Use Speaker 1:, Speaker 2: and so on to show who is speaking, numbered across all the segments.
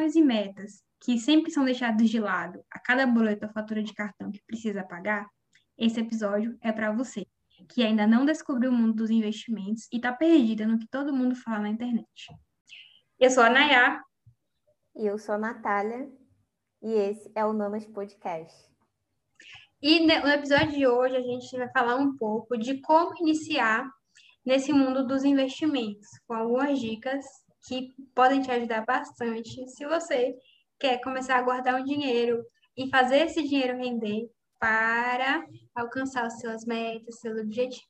Speaker 1: e metas que sempre são deixados de lado a cada boleto ou fatura de cartão que precisa pagar, esse episódio é para você, que ainda não descobriu o mundo dos investimentos e está perdida no que todo mundo fala na internet. Eu sou a Nayá.
Speaker 2: E eu sou a Natália. E esse é o Namas Podcast.
Speaker 1: E no episódio de hoje a gente vai falar um pouco de como iniciar nesse mundo dos investimentos, com algumas dicas que podem te ajudar bastante se você quer começar a guardar um dinheiro e fazer esse dinheiro render para alcançar as suas metas, seus objetivos.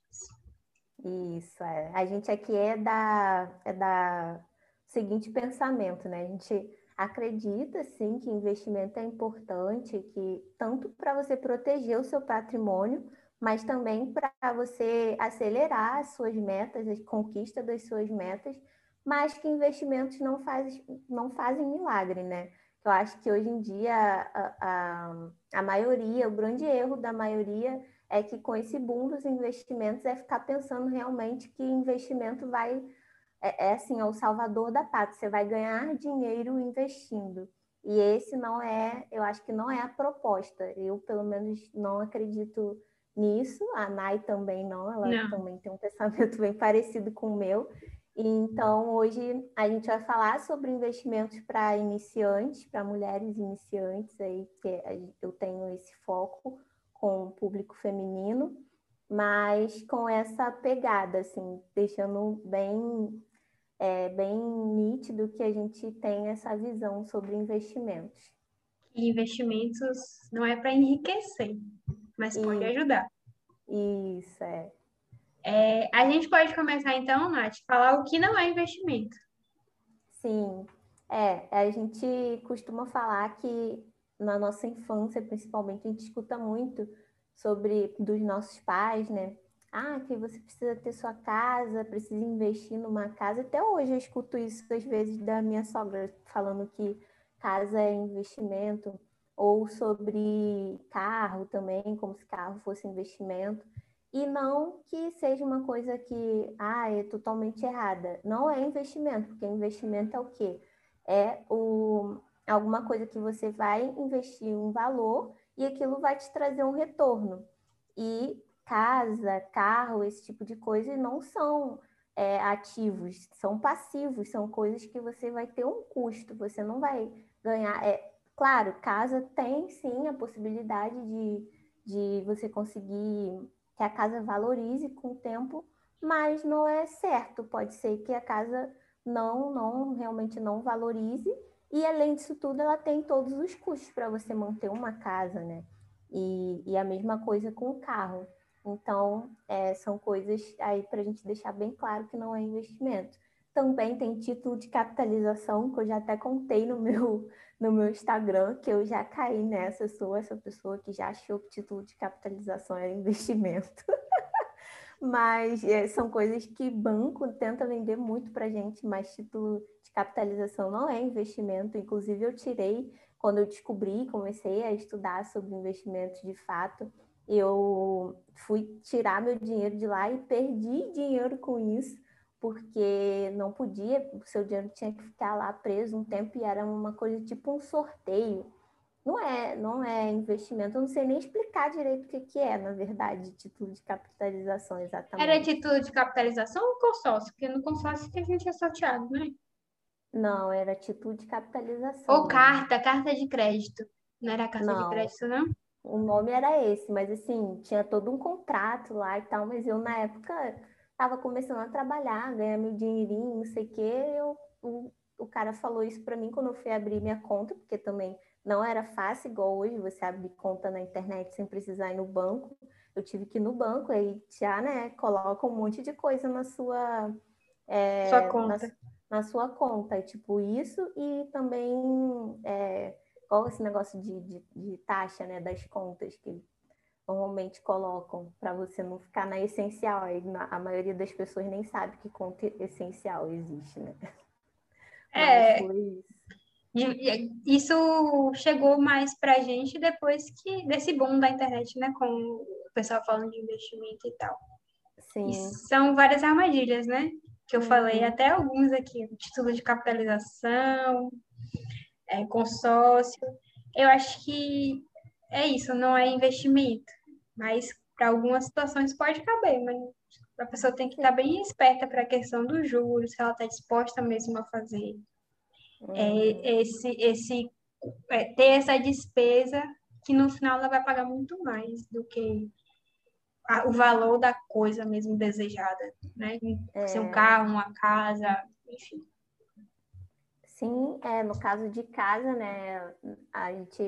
Speaker 2: Isso, é. A gente aqui é da, é da seguinte pensamento, né? A gente acredita, sim, que investimento é importante, que tanto para você proteger o seu patrimônio, mas também para você acelerar as suas metas, a conquista das suas metas, mas que investimentos não, faz, não fazem milagre, né? Eu acho que hoje em dia a, a, a maioria, o grande erro da maioria é que com esse boom dos investimentos é ficar pensando realmente que investimento vai é, é assim, é o salvador da pátria, você vai ganhar dinheiro investindo. E esse não é, eu acho que não é a proposta. Eu, pelo menos, não acredito nisso. A Nai também não, ela não. também tem um pensamento bem parecido com o meu. Então, hoje a gente vai falar sobre investimentos para iniciantes, para mulheres iniciantes, aí, que eu tenho esse foco com o público feminino, mas com essa pegada, assim, deixando bem, é, bem nítido que a gente tem essa visão sobre investimentos.
Speaker 1: E investimentos não é para enriquecer, mas pode e... ajudar.
Speaker 2: Isso, é.
Speaker 1: É, a gente pode começar então, Nath, falar o que não é investimento.
Speaker 2: Sim, é, a gente costuma falar que na nossa infância, principalmente, a gente escuta muito sobre dos nossos pais, né? Ah, que você precisa ter sua casa, precisa investir numa casa. Até hoje eu escuto isso às vezes da minha sogra falando que casa é investimento, ou sobre carro também, como se carro fosse investimento e não que seja uma coisa que ah, é totalmente errada. Não é investimento, porque investimento é o quê? É o, alguma coisa que você vai investir um valor e aquilo vai te trazer um retorno. E casa, carro, esse tipo de coisa não são é, ativos, são passivos, são coisas que você vai ter um custo, você não vai ganhar. É, claro, casa tem sim a possibilidade de, de você conseguir que a casa valorize com o tempo, mas não é certo. Pode ser que a casa não, não realmente não valorize e além disso tudo ela tem todos os custos para você manter uma casa, né? E, e, a mesma coisa com o carro. Então, é, são coisas aí para a gente deixar bem claro que não é investimento. Também tem título de capitalização, que eu já até contei no meu, no meu Instagram, que eu já caí nessa, eu sou essa pessoa que já achou que título de capitalização era investimento. mas é, são coisas que banco tenta vender muito para gente, mas título de capitalização não é investimento. Inclusive, eu tirei, quando eu descobri, comecei a estudar sobre investimentos de fato, eu fui tirar meu dinheiro de lá e perdi dinheiro com isso porque não podia, o seu dinheiro tinha que ficar lá preso um tempo e era uma coisa tipo um sorteio. Não é, não é investimento, eu não sei nem explicar direito o que, que é, na verdade, título de capitalização, exatamente.
Speaker 1: Era título de capitalização ou consórcio? Porque no consórcio que a gente é sorteado, né?
Speaker 2: Não, era título de capitalização.
Speaker 1: Ou carta, carta de crédito. Não era carta não, de crédito, não?
Speaker 2: O nome era esse, mas assim, tinha todo um contrato lá e tal, mas eu na época estava começando a trabalhar, ganhar meu dinheirinho, não sei o quê, eu, o, o cara falou isso para mim quando eu fui abrir minha conta, porque também não era fácil igual hoje, você abre conta na internet sem precisar ir no banco. Eu tive que ir no banco, aí já, né, coloca um monte de coisa na sua...
Speaker 1: É, sua conta.
Speaker 2: Na, na, sua conta, tipo isso, e também... É, qual esse negócio de, de, de taxa, né, das contas, que normalmente colocam para você não ficar na essencial. A maioria das pessoas nem sabe que conta essencial existe, né?
Speaker 1: É. Isso chegou mais para a gente depois que desse boom da internet, né? Com o pessoal falando de investimento e tal.
Speaker 2: Sim. E
Speaker 1: são várias armadilhas, né? Que eu uhum. falei, até alguns aqui, título de capitalização, é, consórcio. Eu acho que é isso, não é investimento, mas para algumas situações pode caber, mas a pessoa tem que estar bem esperta para a questão dos juros, se ela está disposta mesmo a fazer é, uhum. esse, esse é, ter essa despesa que no final ela vai pagar muito mais do que a, o valor da coisa mesmo desejada, né? É. Ser um carro, uma casa, enfim.
Speaker 2: Sim, é, no caso de casa, né, a gente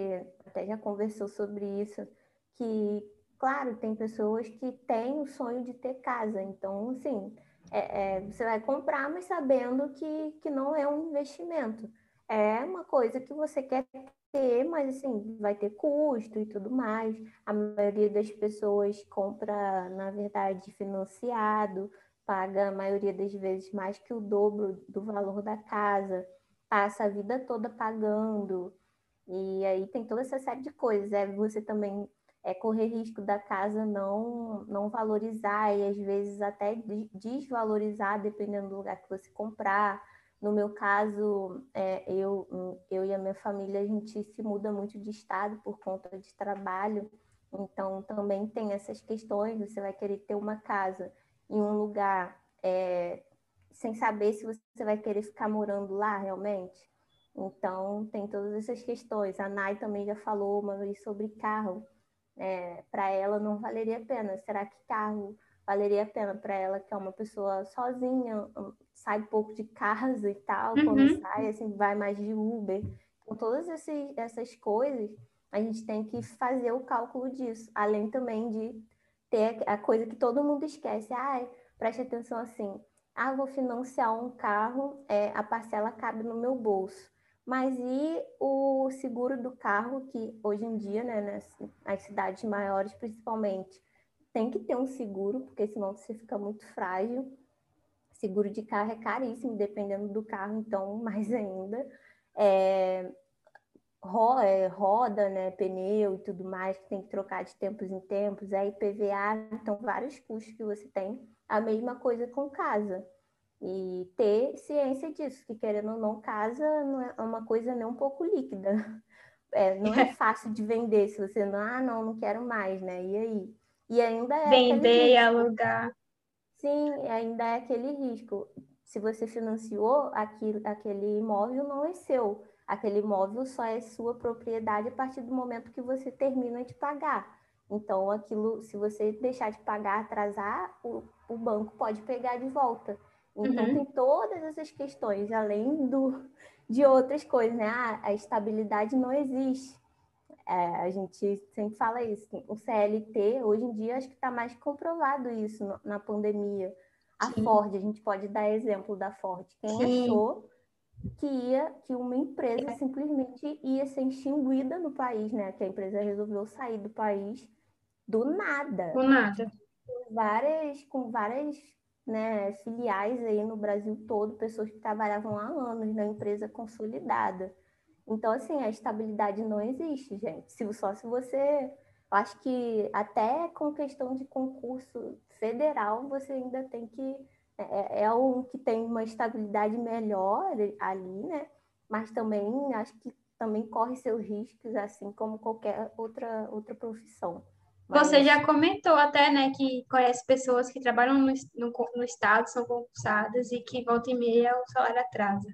Speaker 2: até já conversou sobre isso, que, claro, tem pessoas que têm o sonho de ter casa, então, assim, é, é, você vai comprar, mas sabendo que, que não é um investimento. É uma coisa que você quer ter, mas assim, vai ter custo e tudo mais. A maioria das pessoas compra, na verdade, financiado, paga a maioria das vezes mais que o dobro do valor da casa, passa a vida toda pagando. E aí tem toda essa série de coisas. É você também é correr risco da casa não não valorizar e às vezes até desvalorizar dependendo do lugar que você comprar. No meu caso, é, eu, eu e a minha família, a gente se muda muito de estado por conta de trabalho, então também tem essas questões. Você vai querer ter uma casa em um lugar é, sem saber se você vai querer ficar morando lá realmente. Então, tem todas essas questões. A Nai também já falou uma vez sobre carro. É, para ela não valeria a pena. Será que carro valeria a pena para ela, que é uma pessoa sozinha, sai pouco de casa e tal, uhum. quando sai, assim, vai mais de Uber. Com todas esses, essas coisas, a gente tem que fazer o cálculo disso, além também de ter a coisa que todo mundo esquece. Ah, preste atenção assim, ah, vou financiar um carro, é, a parcela cabe no meu bolso. Mas e o seguro do carro, que hoje em dia, né, nas, nas cidades maiores principalmente, tem que ter um seguro, porque senão você fica muito frágil. Seguro de carro é caríssimo, dependendo do carro, então mais ainda. É, é, roda, né, pneu e tudo mais, que tem que trocar de tempos em tempos, é IPVA, então vários custos que você tem. A mesma coisa com casa. E ter ciência disso, que querendo ou não, casa não é uma coisa nem um pouco líquida. É, não é fácil de vender se você não, ah, não, não quero mais, né? E aí? E ainda é.
Speaker 1: Vender e alugar.
Speaker 2: Sim, ainda é aquele risco. Se você financiou, aquilo, aquele imóvel não é seu. Aquele imóvel só é sua propriedade a partir do momento que você termina de pagar. Então, aquilo, se você deixar de pagar, atrasar, o, o banco pode pegar de volta. Então, uhum. tem todas essas questões, além do, de outras coisas, né? Ah, a estabilidade não existe. É, a gente sempre fala isso. O CLT, hoje em dia, acho que está mais comprovado isso no, na pandemia. A Sim. Ford, a gente pode dar exemplo da Ford. Quem Sim. achou que ia, que uma empresa simplesmente ia ser extinguida no país, né? Que a empresa resolveu sair do país do nada.
Speaker 1: Do nada.
Speaker 2: Com várias, com várias né, filiais aí no Brasil todo, pessoas que trabalhavam há anos na empresa consolidada. Então, assim, a estabilidade não existe, gente. Se, só se você. Eu acho que até com questão de concurso federal, você ainda tem que. É, é um que tem uma estabilidade melhor ali, né? Mas também acho que também corre seus riscos, assim como qualquer outra, outra profissão.
Speaker 1: Mas... Você já comentou até, né, que conhece pessoas que trabalham no, no, no Estado, são concursadas e que volta e meia o salário atrasa.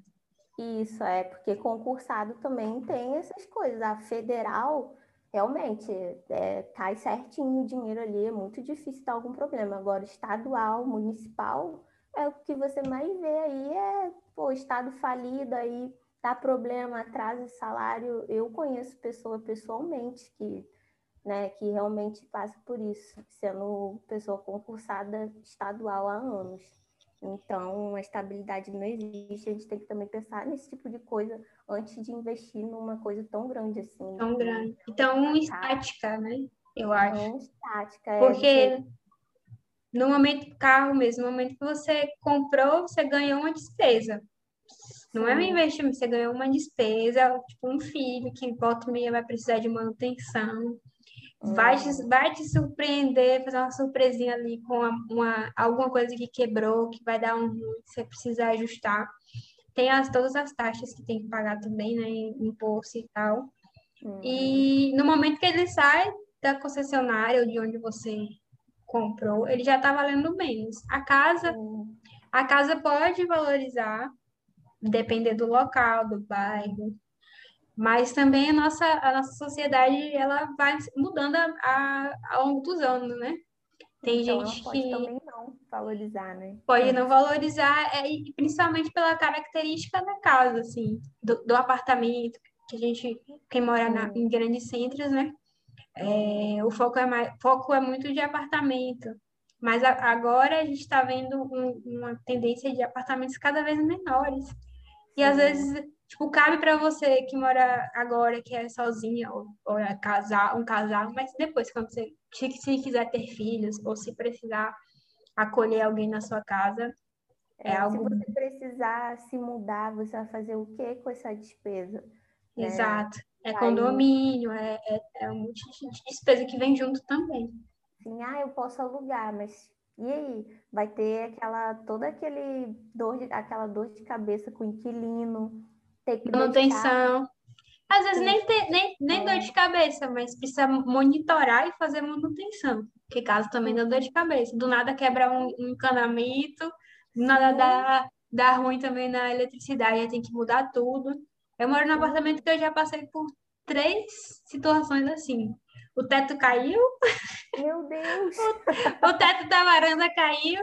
Speaker 2: Isso, é, porque concursado também tem essas coisas. A federal, realmente, é, cai certinho o dinheiro ali, é muito difícil dar algum problema. Agora, estadual, municipal, é o que você mais vê aí, é, pô, estado falido aí, dá problema, atrasa salário. Eu conheço pessoa pessoalmente que, né, que realmente passa por isso, sendo pessoa concursada estadual há anos. Então, a estabilidade não existe. A gente tem que também pensar nesse tipo de coisa antes de investir numa coisa tão grande assim.
Speaker 1: Tão grande. Então, estática, né? Eu acho. Tão
Speaker 2: estática. É,
Speaker 1: Porque é, no momento do carro mesmo, no momento que você comprou, você ganhou uma despesa. Não é um investimento, você ganhou uma despesa, tipo um filho que volta e meia vai precisar de manutenção vai te, vai te surpreender, fazer uma surpresinha ali com uma, uma, alguma coisa que quebrou, que vai dar um você precisa ajustar. tem as, todas as taxas que tem que pagar também, né? Imposto e tal. Uhum. E no momento que ele sai da concessionária ou de onde você comprou, ele já está valendo menos. A casa, uhum. a casa pode valorizar, depender do local, do bairro, mas também a nossa, a nossa sociedade ela vai mudando a, a, ao longo dos anos, né?
Speaker 2: Tem então, gente pode que também não valorizar, né?
Speaker 1: Pode é. não valorizar, é, principalmente pela característica da casa, assim, do, do apartamento, que a gente, quem mora na, em grandes centros, né? É, o foco é, mais, foco é muito de apartamento. Mas a, agora a gente está vendo um, uma tendência de apartamentos cada vez menores. E às vezes, tipo, cabe para você que mora agora, que é sozinha, ou, ou é casar, um casal, mas depois, quando você se, se quiser ter filhos, ou se precisar acolher alguém na sua casa, é, é algo.
Speaker 2: Se você precisar se mudar, você vai fazer o que com essa despesa?
Speaker 1: Né? Exato. É, é condomínio, é, é, é um monte de despesa que vem junto também.
Speaker 2: Sim, ah, eu posso alugar, mas e aí? Vai ter aquela toda aquele dor de, aquela dor de cabeça com o inquilino,
Speaker 1: manutenção. Às vezes nem, nem, nem dor de cabeça, mas precisa monitorar e fazer manutenção. Que caso também dá dor de cabeça. Do nada quebra um, um encanamento, do nada dá, dá ruim também na eletricidade, aí tem que mudar tudo. Eu moro num apartamento que eu já passei por três situações assim. O teto caiu.
Speaker 2: Meu Deus!
Speaker 1: o, o teto da varanda caiu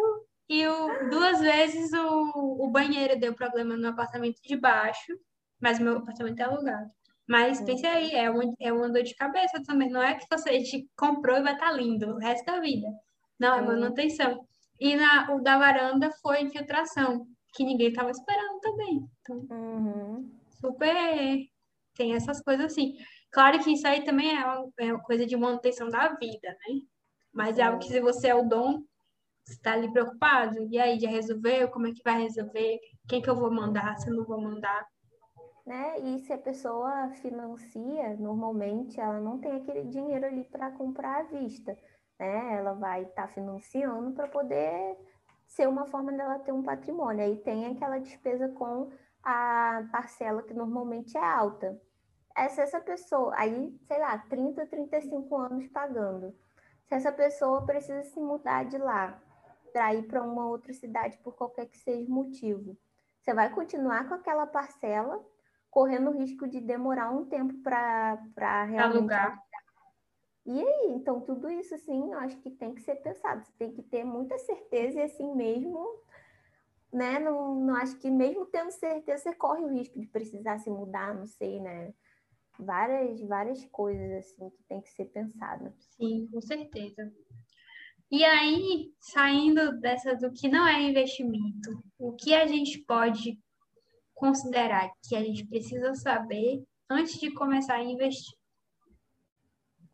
Speaker 1: e o, duas vezes o, o banheiro deu problema no apartamento de baixo, mas meu apartamento é alugado. Mas pense aí, é uma, é uma dor de cabeça também. Não é que você comprou e vai estar tá lindo o resto da vida. Não, é manutenção. E na, o da varanda foi infiltração, que ninguém estava esperando também. Então,
Speaker 2: uhum.
Speaker 1: super. Tem essas coisas assim. Claro que isso aí também é uma, é uma coisa de manutenção da vida, né? Mas é algo que se você é o dom, você está ali preocupado. E aí, já resolveu? Como é que vai resolver? Quem que eu vou mandar? Se eu não vou mandar?
Speaker 2: Né? E se a pessoa financia, normalmente ela não tem aquele dinheiro ali para comprar à vista, né? Ela vai estar tá financiando para poder ser uma forma dela ter um patrimônio. Aí tem aquela despesa com a parcela que normalmente é alta. Essa, essa pessoa, aí, sei lá, 30, 35 anos pagando. Se essa pessoa precisa se mudar de lá para ir para uma outra cidade por qualquer que seja o motivo, você vai continuar com aquela parcela correndo o risco de demorar um tempo para realmente
Speaker 1: alugar.
Speaker 2: E aí, então tudo isso assim, eu acho que tem que ser pensado. Você tem que ter muita certeza e assim mesmo, né? Não, não acho que mesmo tendo certeza, você corre o risco de precisar se mudar, não sei, né? Várias, várias coisas assim que tem que ser pensado.
Speaker 1: Sim, com certeza. E aí, saindo dessa do que não é investimento, o que a gente pode considerar que a gente precisa saber antes de começar a investir?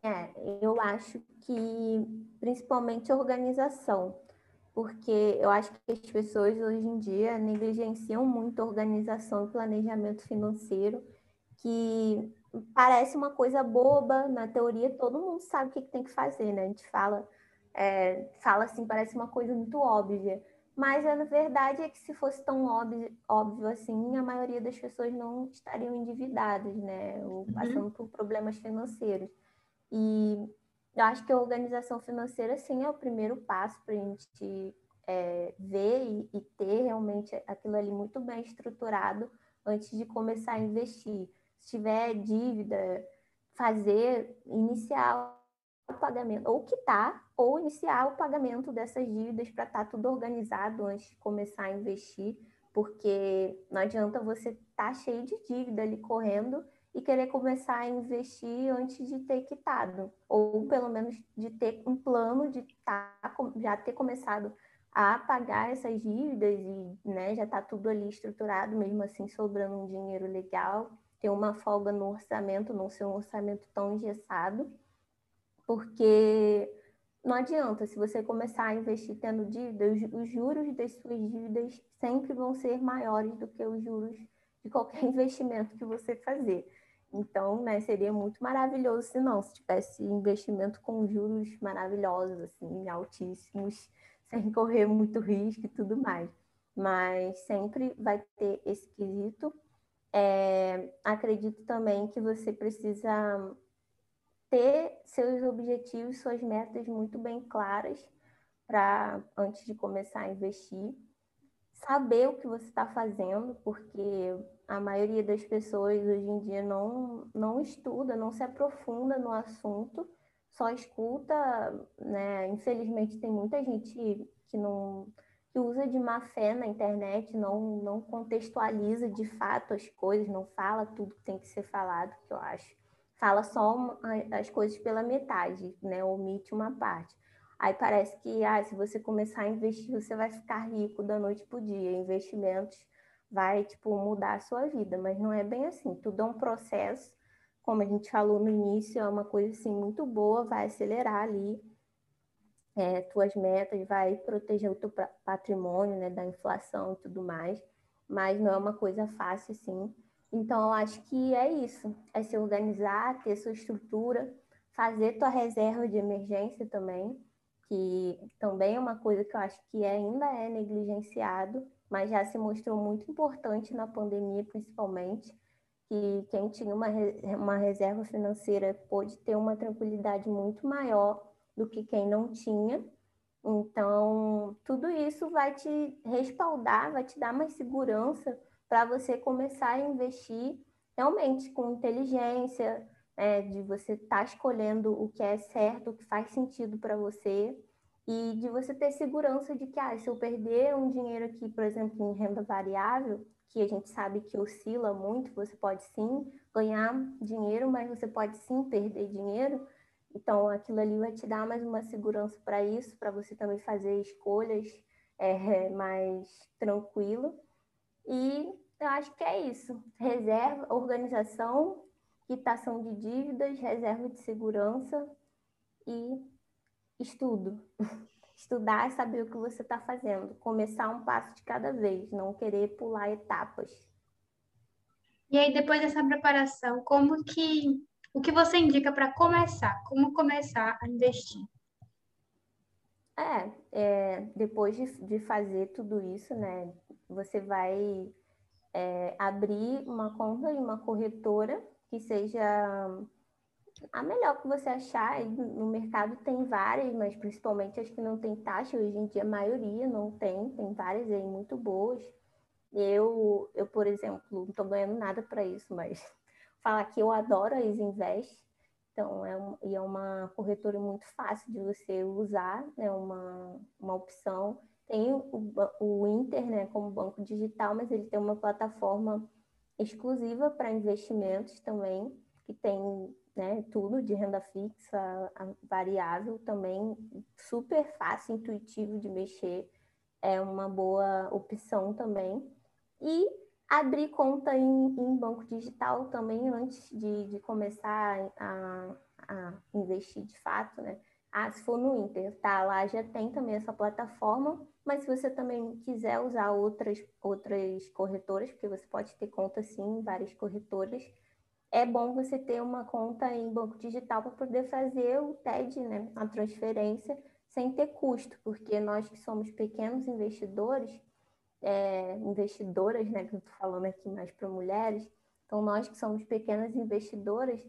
Speaker 2: É, eu acho que principalmente organização, porque eu acho que as pessoas hoje em dia negligenciam muito organização e planejamento financeiro, que parece uma coisa boba, na teoria todo mundo sabe o que tem que fazer, né? A gente fala, é, fala assim, parece uma coisa muito óbvia, mas a verdade é que se fosse tão óbvio, óbvio assim, a maioria das pessoas não estariam endividadas, né? Ou uhum. passando uhum. por problemas financeiros. E eu acho que a organização financeira, sim, é o primeiro passo para a gente é, ver e, e, ter realmente aquilo ali muito bem estruturado antes de começar a investir. Se tiver dívida, fazer, iniciar o pagamento, ou quitar, ou iniciar o pagamento dessas dívidas para estar tá tudo organizado antes de começar a investir, porque não adianta você estar tá cheio de dívida ali correndo e querer começar a investir antes de ter quitado, ou pelo menos de ter um plano de tá, já ter começado a pagar essas dívidas e né, já está tudo ali estruturado, mesmo assim sobrando um dinheiro legal, ter uma folga no orçamento, não ser um orçamento tão engessado porque não adianta, se você começar a investir tendo dívidas, os juros das suas dívidas sempre vão ser maiores do que os juros de qualquer investimento que você fazer. Então, né, seria muito maravilhoso se não, se tivesse investimento com juros maravilhosos, assim, altíssimos, sem correr muito risco e tudo mais. mas sempre vai ter esse quesito. É, acredito também que você precisa ter seus objetivos, suas metas muito bem claras para antes de começar a investir, saber o que você está fazendo, porque a maioria das pessoas hoje em dia não, não estuda, não se aprofunda no assunto, só escuta, né? Infelizmente tem muita gente que não que usa de má fé na internet, não, não contextualiza de fato as coisas, não fala tudo que tem que ser falado, que eu acho. Fala só as coisas pela metade, né? Omite uma parte. Aí parece que ah, se você começar a investir, você vai ficar rico da noite para o dia. Investimentos vai tipo mudar a sua vida, mas não é bem assim. Tudo é um processo, como a gente falou no início, é uma coisa assim muito boa, vai acelerar ali é, tuas metas, vai proteger o teu patrimônio, né, da inflação e tudo mais. Mas não é uma coisa fácil, assim. Então, eu acho que é isso: é se organizar, ter sua estrutura, fazer tua reserva de emergência também que também é uma coisa que eu acho que ainda é negligenciado, mas já se mostrou muito importante na pandemia, principalmente, que quem tinha uma, uma reserva financeira pôde ter uma tranquilidade muito maior do que quem não tinha. Então, tudo isso vai te respaldar, vai te dar mais segurança para você começar a investir realmente com inteligência, é, de você estar tá escolhendo o que é certo, o que faz sentido para você, e de você ter segurança de que, ah, se eu perder um dinheiro aqui, por exemplo, em renda variável, que a gente sabe que oscila muito, você pode sim ganhar dinheiro, mas você pode sim perder dinheiro. Então, aquilo ali vai te dar mais uma segurança para isso, para você também fazer escolhas é, mais tranquilo. E eu acho que é isso. Reserva, organização quitação de dívidas, reserva de segurança e estudo. Estudar e saber o que você está fazendo. Começar um passo de cada vez, não querer pular etapas.
Speaker 1: E aí, depois dessa preparação, como que o que você indica para começar? Como começar a investir?
Speaker 2: É, é depois de, de fazer tudo isso, né? Você vai é, abrir uma conta em uma corretora que seja a melhor que você achar. No mercado tem várias, mas principalmente as que não tem taxa. Hoje em dia a maioria não tem, tem várias aí muito boas. Eu, eu por exemplo, não estou ganhando nada para isso, mas falar que eu adoro a Isinvest. Então, é, um, e é uma corretora muito fácil de você usar, né? uma, uma opção. Tem o, o Inter né, como banco digital, mas ele tem uma plataforma exclusiva para investimentos também, que tem né, tudo de renda fixa, variável também, super fácil, intuitivo de mexer, é uma boa opção também. E abrir conta em, em banco digital também antes de, de começar a, a, investir de fato, né? Ah, se for no Inter, tá? Lá já tem também essa plataforma, mas se você também quiser usar outras, outras corretoras, porque você pode ter conta sim em várias corretoras, é bom você ter uma conta em banco digital para poder fazer o TED, né, a transferência, sem ter custo, porque nós que somos pequenos investidores, é, investidoras, né, que eu estou falando aqui mais para mulheres, então nós que somos pequenas investidoras,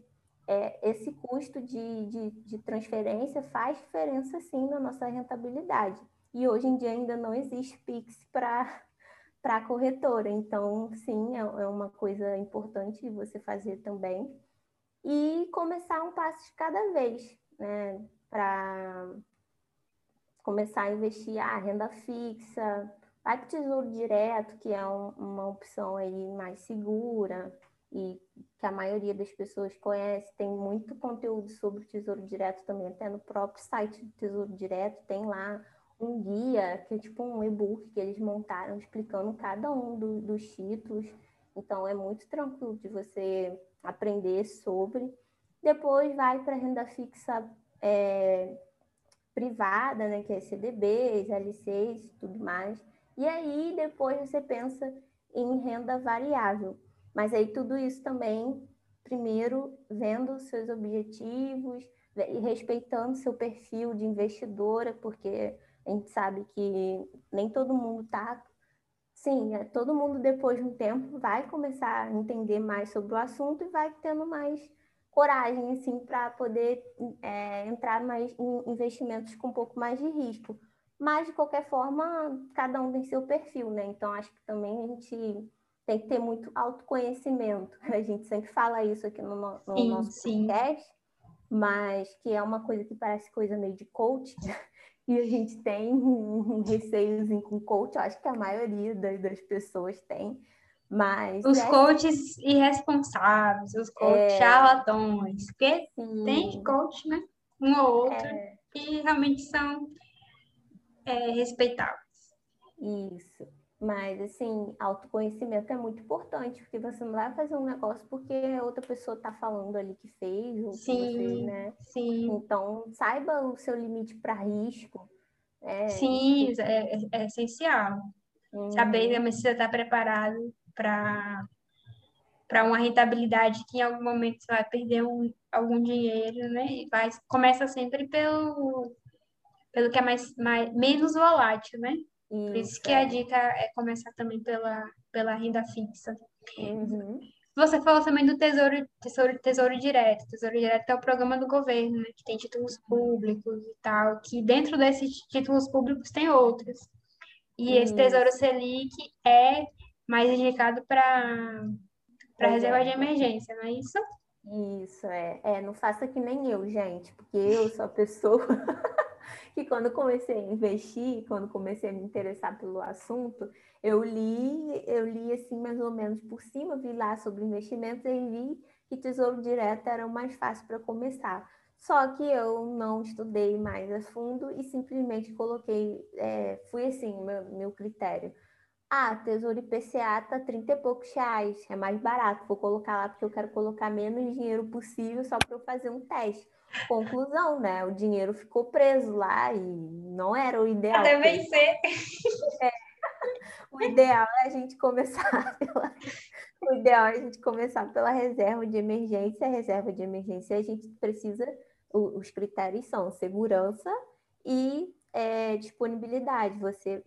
Speaker 2: é, esse custo de, de, de transferência faz diferença sim na nossa rentabilidade. E hoje em dia ainda não existe PIX para a corretora. Então, sim, é, é uma coisa importante de você fazer também. E começar um passo de cada vez, né? Para começar a investir a ah, renda fixa, vai para o Tesouro Direto, que é um, uma opção aí mais segura e que a maioria das pessoas conhece. Tem muito conteúdo sobre o Tesouro Direto também, até no próprio site do Tesouro Direto tem lá um guia, que é tipo um e-book que eles montaram explicando cada um do, dos títulos. Então é muito tranquilo de você aprender sobre. Depois vai para renda fixa é, privada, né, que é CDBs, LCs tudo mais. E aí depois você pensa em renda variável. Mas aí tudo isso também, primeiro, vendo seus objetivos e respeitando seu perfil de investidora, porque a gente sabe que nem todo mundo está Sim, é, todo mundo depois de um tempo vai começar a entender mais sobre o assunto e vai tendo mais coragem, assim, para poder é, entrar mais em investimentos com um pouco mais de risco. Mas, de qualquer forma, cada um tem seu perfil, né? Então, acho que também a gente tem que ter muito autoconhecimento. A gente sempre fala isso aqui no, no sim, nosso sim. podcast, mas que é uma coisa que parece coisa meio de coach, e a gente tem um receiozinho com coach, eu acho que a maioria das, pessoas tem, mas...
Speaker 1: Os é... coaches irresponsáveis, os coaches é... charlatões, porque Sim. tem coach, né? Um ou outro, é... que realmente são é, respeitáveis.
Speaker 2: Isso. Mas, assim, autoconhecimento é muito importante, porque você não vai fazer um negócio porque outra pessoa está falando ali que fez, ou sim, que você, né?
Speaker 1: Sim.
Speaker 2: Então, saiba o seu limite para risco.
Speaker 1: É, sim, é, é, é essencial. Uhum. Saber se você está preparado para para uma rentabilidade que em algum momento você vai perder um, algum dinheiro, né? E vai, começa sempre pelo, pelo que é mais, mais menos volátil, né? Por isso que a dica é começar também pela, pela renda fixa.
Speaker 2: Uhum.
Speaker 1: Você falou também do Tesouro, Tesouro, Tesouro Direto. Tesouro Direto é o programa do governo, né, que tem títulos públicos e tal, que dentro desses títulos públicos tem outros. E esse Tesouro Selic é mais indicado para para reserva de emergência, não é isso?
Speaker 2: Isso, é. É, não faça que nem eu, gente, porque eu sou a pessoa que quando comecei a investir, quando comecei a me interessar pelo assunto, eu li, eu li assim mais ou menos por cima, vi lá sobre investimentos e vi que tesouro direto era o mais fácil para começar. Só que eu não estudei mais a fundo e simplesmente coloquei, é, fui assim, meu, meu critério. Ah, Tesouro IPCA tá 30 e poucos reais, é mais barato, vou colocar lá porque eu quero colocar menos dinheiro possível só para eu fazer um teste. Conclusão, né? O dinheiro ficou preso lá e não era o ideal.
Speaker 1: Deve ser.
Speaker 2: É. O ideal é a gente começar pela... O ideal é a gente começar pela reserva de emergência. A reserva de emergência a gente precisa. Os critérios são segurança e é, disponibilidade. Você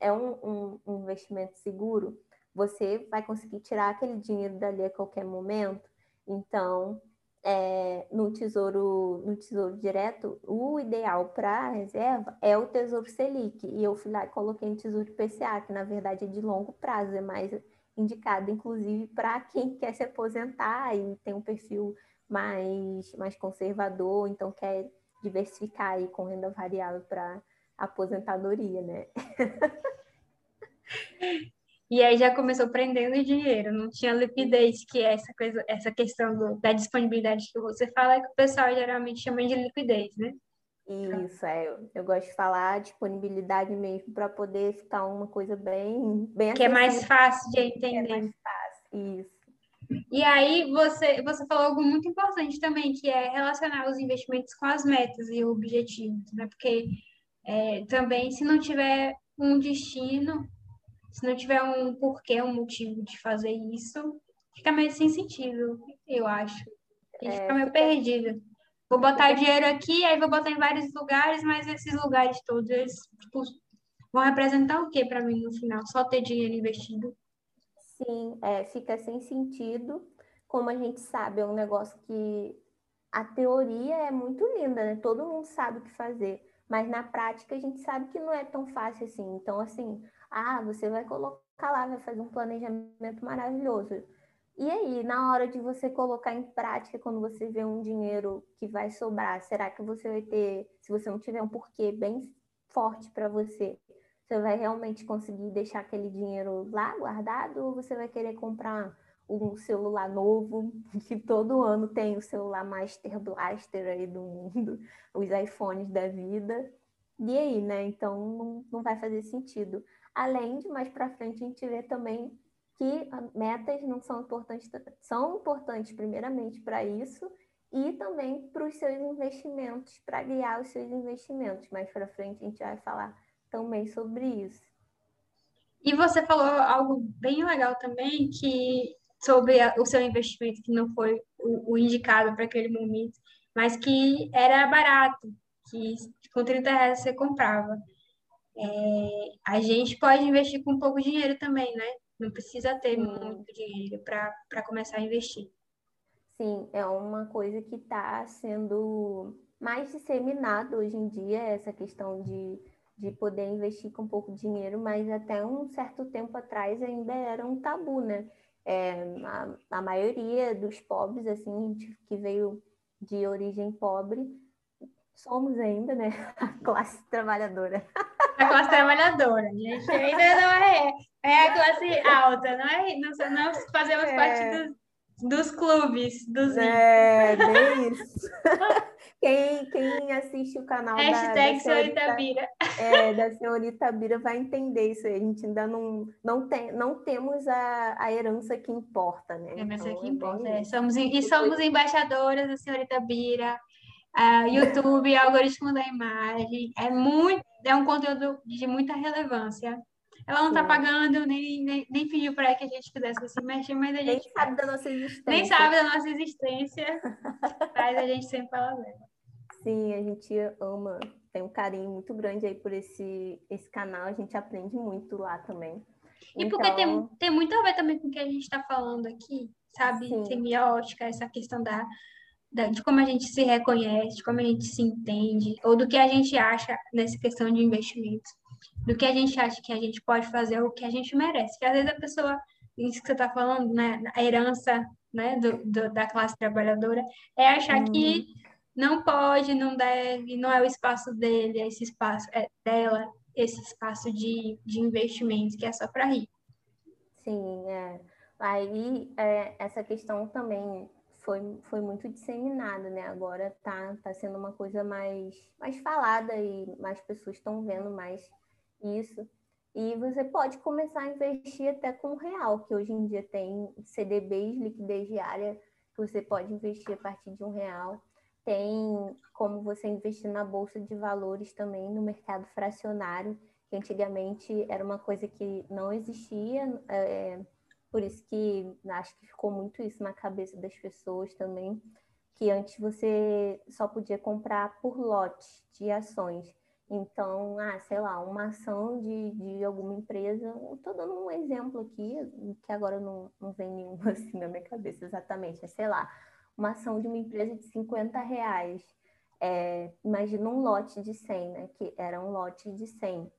Speaker 2: é um, um investimento seguro, você vai conseguir tirar aquele dinheiro dali a qualquer momento. Então, é, no tesouro no tesouro direto, o ideal para reserva é o tesouro Selic. E eu fui lá e coloquei no tesouro PCA, que na verdade é de longo prazo, é mais indicado, inclusive, para quem quer se aposentar e tem um perfil mais, mais conservador, então quer diversificar aí com renda variável para aposentadoria, né?
Speaker 1: E aí já começou prendendo dinheiro, não tinha liquidez, que é essa coisa, essa questão do, da disponibilidade que você fala, que o pessoal geralmente chama de liquidez, né?
Speaker 2: Isso, é. Eu, eu gosto de falar disponibilidade mesmo para poder ficar uma coisa bem, bem
Speaker 1: Que é mais fácil de entender.
Speaker 2: É mais fácil, isso.
Speaker 1: E aí você, você falou algo muito importante também, que é relacionar os investimentos com as metas e objetivos, né? Porque é, também se não tiver um destino, se não tiver um porquê, um motivo de fazer isso, fica meio sem sentido, eu acho. A gente é, fica meio perdido. Vou botar dinheiro aqui, aí vou botar em vários lugares, mas esses lugares todos, eles, tipo, vão representar o que para mim no final? Só ter dinheiro investido?
Speaker 2: Sim, é, fica sem sentido. Como a gente sabe, é um negócio que a teoria é muito linda, né? Todo mundo sabe o que fazer, mas na prática a gente sabe que não é tão fácil assim. Então, assim, ah, você vai colocar lá, vai fazer um planejamento maravilhoso. E aí, na hora de você colocar em prática, quando você vê um dinheiro que vai sobrar, será que você vai ter, se você não tiver um porquê bem forte para você, você vai realmente conseguir deixar aquele dinheiro lá guardado ou você vai querer comprar um celular novo, que todo ano tem o celular Master Blaster aí do mundo, os iPhones da vida. E aí, né? Então não, não vai fazer sentido. Além de mais para frente a gente vê também que metas não são importantes, são importantes primeiramente para isso e também para os seus investimentos, para guiar os seus investimentos. Mais para frente a gente vai falar também sobre isso.
Speaker 1: E você falou algo bem legal também, que sobre o seu investimento que não foi o, o indicado para aquele momento, mas que era barato, que com 30 reais você comprava. É, a gente pode investir com pouco dinheiro também, né? Não precisa ter Sim. muito dinheiro para começar a investir.
Speaker 2: Sim, é uma coisa que está sendo mais disseminado hoje em dia, essa questão de, de poder investir com pouco dinheiro, mas até um certo tempo atrás ainda era um tabu, né? É, a, a maioria dos pobres, assim, que veio de origem pobre, somos ainda, né? A classe trabalhadora.
Speaker 1: A classe trabalhadora, gente. Ainda não é, é a classe alta, não é? Não, não fazemos é. parte dos, dos clubes, dos
Speaker 2: É, bem isso. Quem, quem assiste o canal
Speaker 1: Hashtag da, da senhorita, Bira.
Speaker 2: É, da senhorita Bira vai entender isso. A gente ainda não, não, tem, não temos a, a herança que importa, né?
Speaker 1: A herança então, que é importa, é. Somos, e somos embaixadoras da senhorita Bira, uh, YouTube, algoritmo da imagem. É, muito, é um conteúdo de muita relevância. Ela não está pagando, nem, nem, nem pediu para que a gente fizesse esse mexer, mas a gente.
Speaker 2: Nem sabe da nossa existência.
Speaker 1: Nem sabe da nossa existência. mas a gente sempre fala dela.
Speaker 2: Sim, a gente ama, tem um carinho muito grande aí por esse, esse canal, a gente aprende muito lá também.
Speaker 1: E então... porque tem, então tem muito a ver também com o que a gente está falando aqui, sabe? Sim. Semiótica, essa questão da, de como a gente se reconhece, de como a gente se entende, ou do que a gente acha nessa questão de investimentos, do que a gente acha que a gente pode fazer o que a gente merece. Que às vezes a pessoa, isso que você está falando, né, a herança né, do, do, da classe trabalhadora, é achar hum. que não pode, não deve, não é o espaço dele, é esse espaço é dela, esse espaço de, de investimento que é só para rico.
Speaker 2: Sim, é. Aí é, essa questão também foi, foi muito disseminada, né? Agora tá, tá sendo uma coisa mais, mais falada e mais pessoas estão vendo mais isso. E você pode começar a investir até com real, que hoje em dia tem CDBs, liquidez diária, que você pode investir a partir de um real. Tem como você investir na bolsa de valores também, no mercado fracionário, que antigamente era uma coisa que não existia, é, por isso que acho que ficou muito isso na cabeça das pessoas também, que antes você só podia comprar por lote de ações. Então, ah, sei lá, uma ação de, de alguma empresa, estou dando um exemplo aqui, que agora não, não vem nenhum assim na minha cabeça exatamente, é, sei lá, uma ação de uma empresa de 50 reais. É, imagina um lote de 100, né? Que era um lote de 100.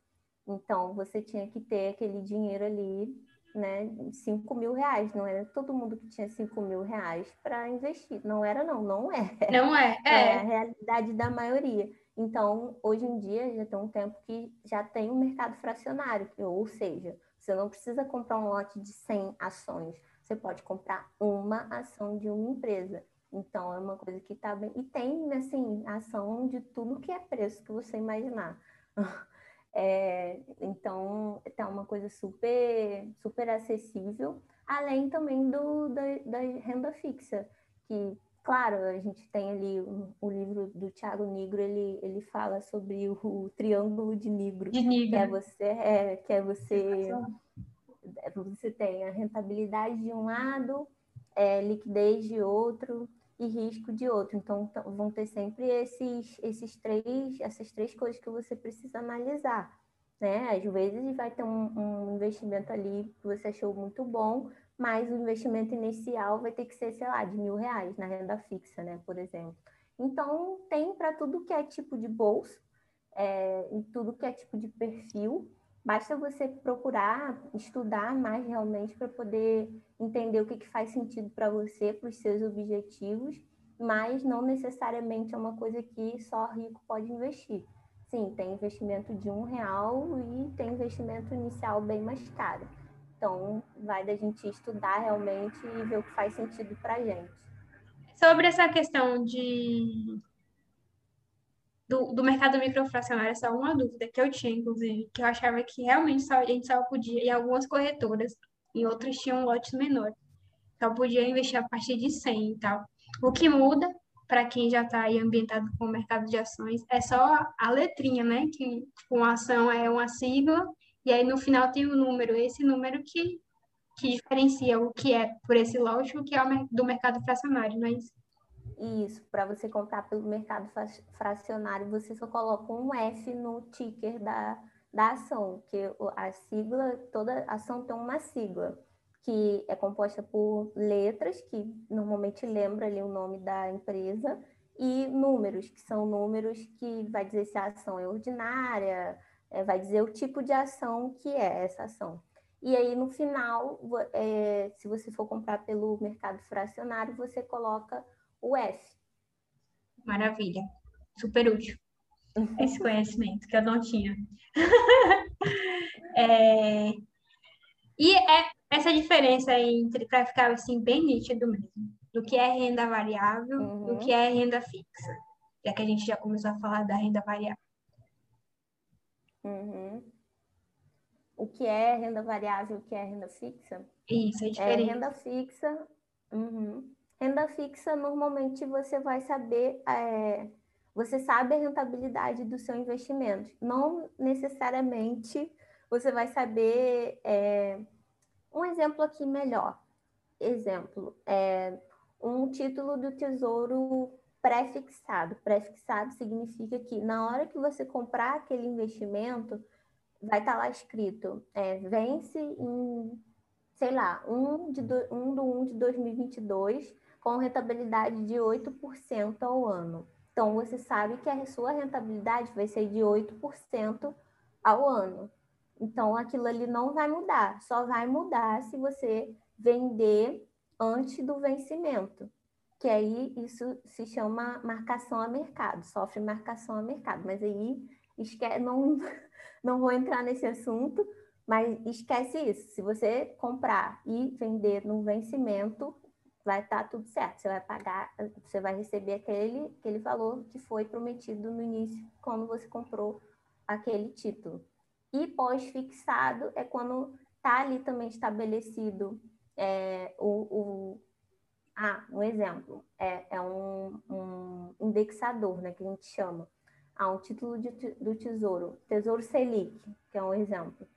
Speaker 2: Então, você tinha que ter aquele dinheiro ali, né? 5 mil reais. Não era todo mundo que tinha 5 mil reais para investir. Não era, não. Não é.
Speaker 1: Não é. É.
Speaker 2: é a realidade da maioria. Então, hoje em dia, já tem um tempo que já tem um mercado fracionário, ou seja, você não precisa comprar um lote de 100 ações, você pode comprar uma ação de uma empresa. Então, é uma coisa que está bem. E tem, assim, ação de tudo que é preço que você imaginar. É, então, tá uma coisa super, super acessível, além também do, da, da renda fixa, que, claro, a gente tem ali o, o, livro do Tiago Negro, ele, ele fala sobre o, o triângulo de Negro,
Speaker 1: de Negro.
Speaker 2: que é você, é, que é você, você tem a rentabilidade de um lado, é, liquidez de outro, e risco de outro. Então, vão ter sempre esses, esses três, essas três coisas que você precisa analisar. Né? Às vezes vai ter um, um investimento ali que você achou muito bom, mas o investimento inicial vai ter que ser, sei lá, de mil reais na renda fixa, né? Por exemplo. Então, tem para tudo que é tipo de bolsa, é, tudo que é tipo de perfil. Basta você procurar, estudar mais realmente para poder entender o que, que faz sentido para você, para os seus objetivos, mas não necessariamente é uma coisa que só rico pode investir. Sim, tem investimento de um real e tem investimento inicial bem mais caro. Então, vai da gente estudar realmente e ver o que faz sentido para gente.
Speaker 1: Sobre essa questão de do, do mercado microfracionário, só uma dúvida que eu tinha, inclusive, que eu achava que realmente só, a gente só podia, em algumas corretoras, em outras tinham lotes menores, só podia investir a partir de 100 e tal. O que muda, para quem já está aí ambientado com o mercado de ações, é só a letrinha, né? Que tipo, uma ação é uma sigla, e aí no final tem o um número, esse número que, que diferencia o que é por esse lote o que é do mercado fracionário, não é isso?
Speaker 2: Isso, para você comprar pelo mercado fracionário, você só coloca um F no ticker da, da ação, que a sigla, toda ação tem uma sigla, que é composta por letras, que normalmente lembra ali o nome da empresa, e números, que são números que vai dizer se a ação é ordinária, é, vai dizer o tipo de ação que é essa ação. E aí, no final, é, se você for comprar pelo mercado fracionário, você coloca o F.
Speaker 1: Maravilha. Super útil esse conhecimento que eu não tinha. é... E é essa diferença entre, para ficar assim, bem nítido mesmo, do que é renda variável, uhum. do que é renda fixa, já que a gente já começou a falar da renda variável.
Speaker 2: Uhum. O que é renda variável, o que é renda fixa?
Speaker 1: Isso, é diferente.
Speaker 2: É, renda fixa. Uhum. Renda fixa, normalmente você vai saber, é, você sabe a rentabilidade do seu investimento. Não necessariamente você vai saber. É, um exemplo aqui melhor. Exemplo, é, um título do tesouro pré-fixado. Pré-fixado significa que na hora que você comprar aquele investimento, vai estar tá lá escrito, é, vence em, sei lá, 1 de, do, 1 do 1 de 2022, com rentabilidade de 8% ao ano. Então, você sabe que a sua rentabilidade vai ser de 8% ao ano. Então, aquilo ali não vai mudar, só vai mudar se você vender antes do vencimento, que aí isso se chama marcação a mercado, sofre marcação a mercado, mas aí esquece, não, não vou entrar nesse assunto, mas esquece isso. Se você comprar e vender no vencimento, vai estar tá tudo certo. Você vai pagar, você vai receber aquele, aquele valor que foi prometido no início, quando você comprou aquele título. E pós-fixado é quando está ali também estabelecido é, o, o, Ah, um exemplo. É, é um, um indexador, né, que a gente chama a um título de, do Tesouro, Tesouro Selic, que é um exemplo.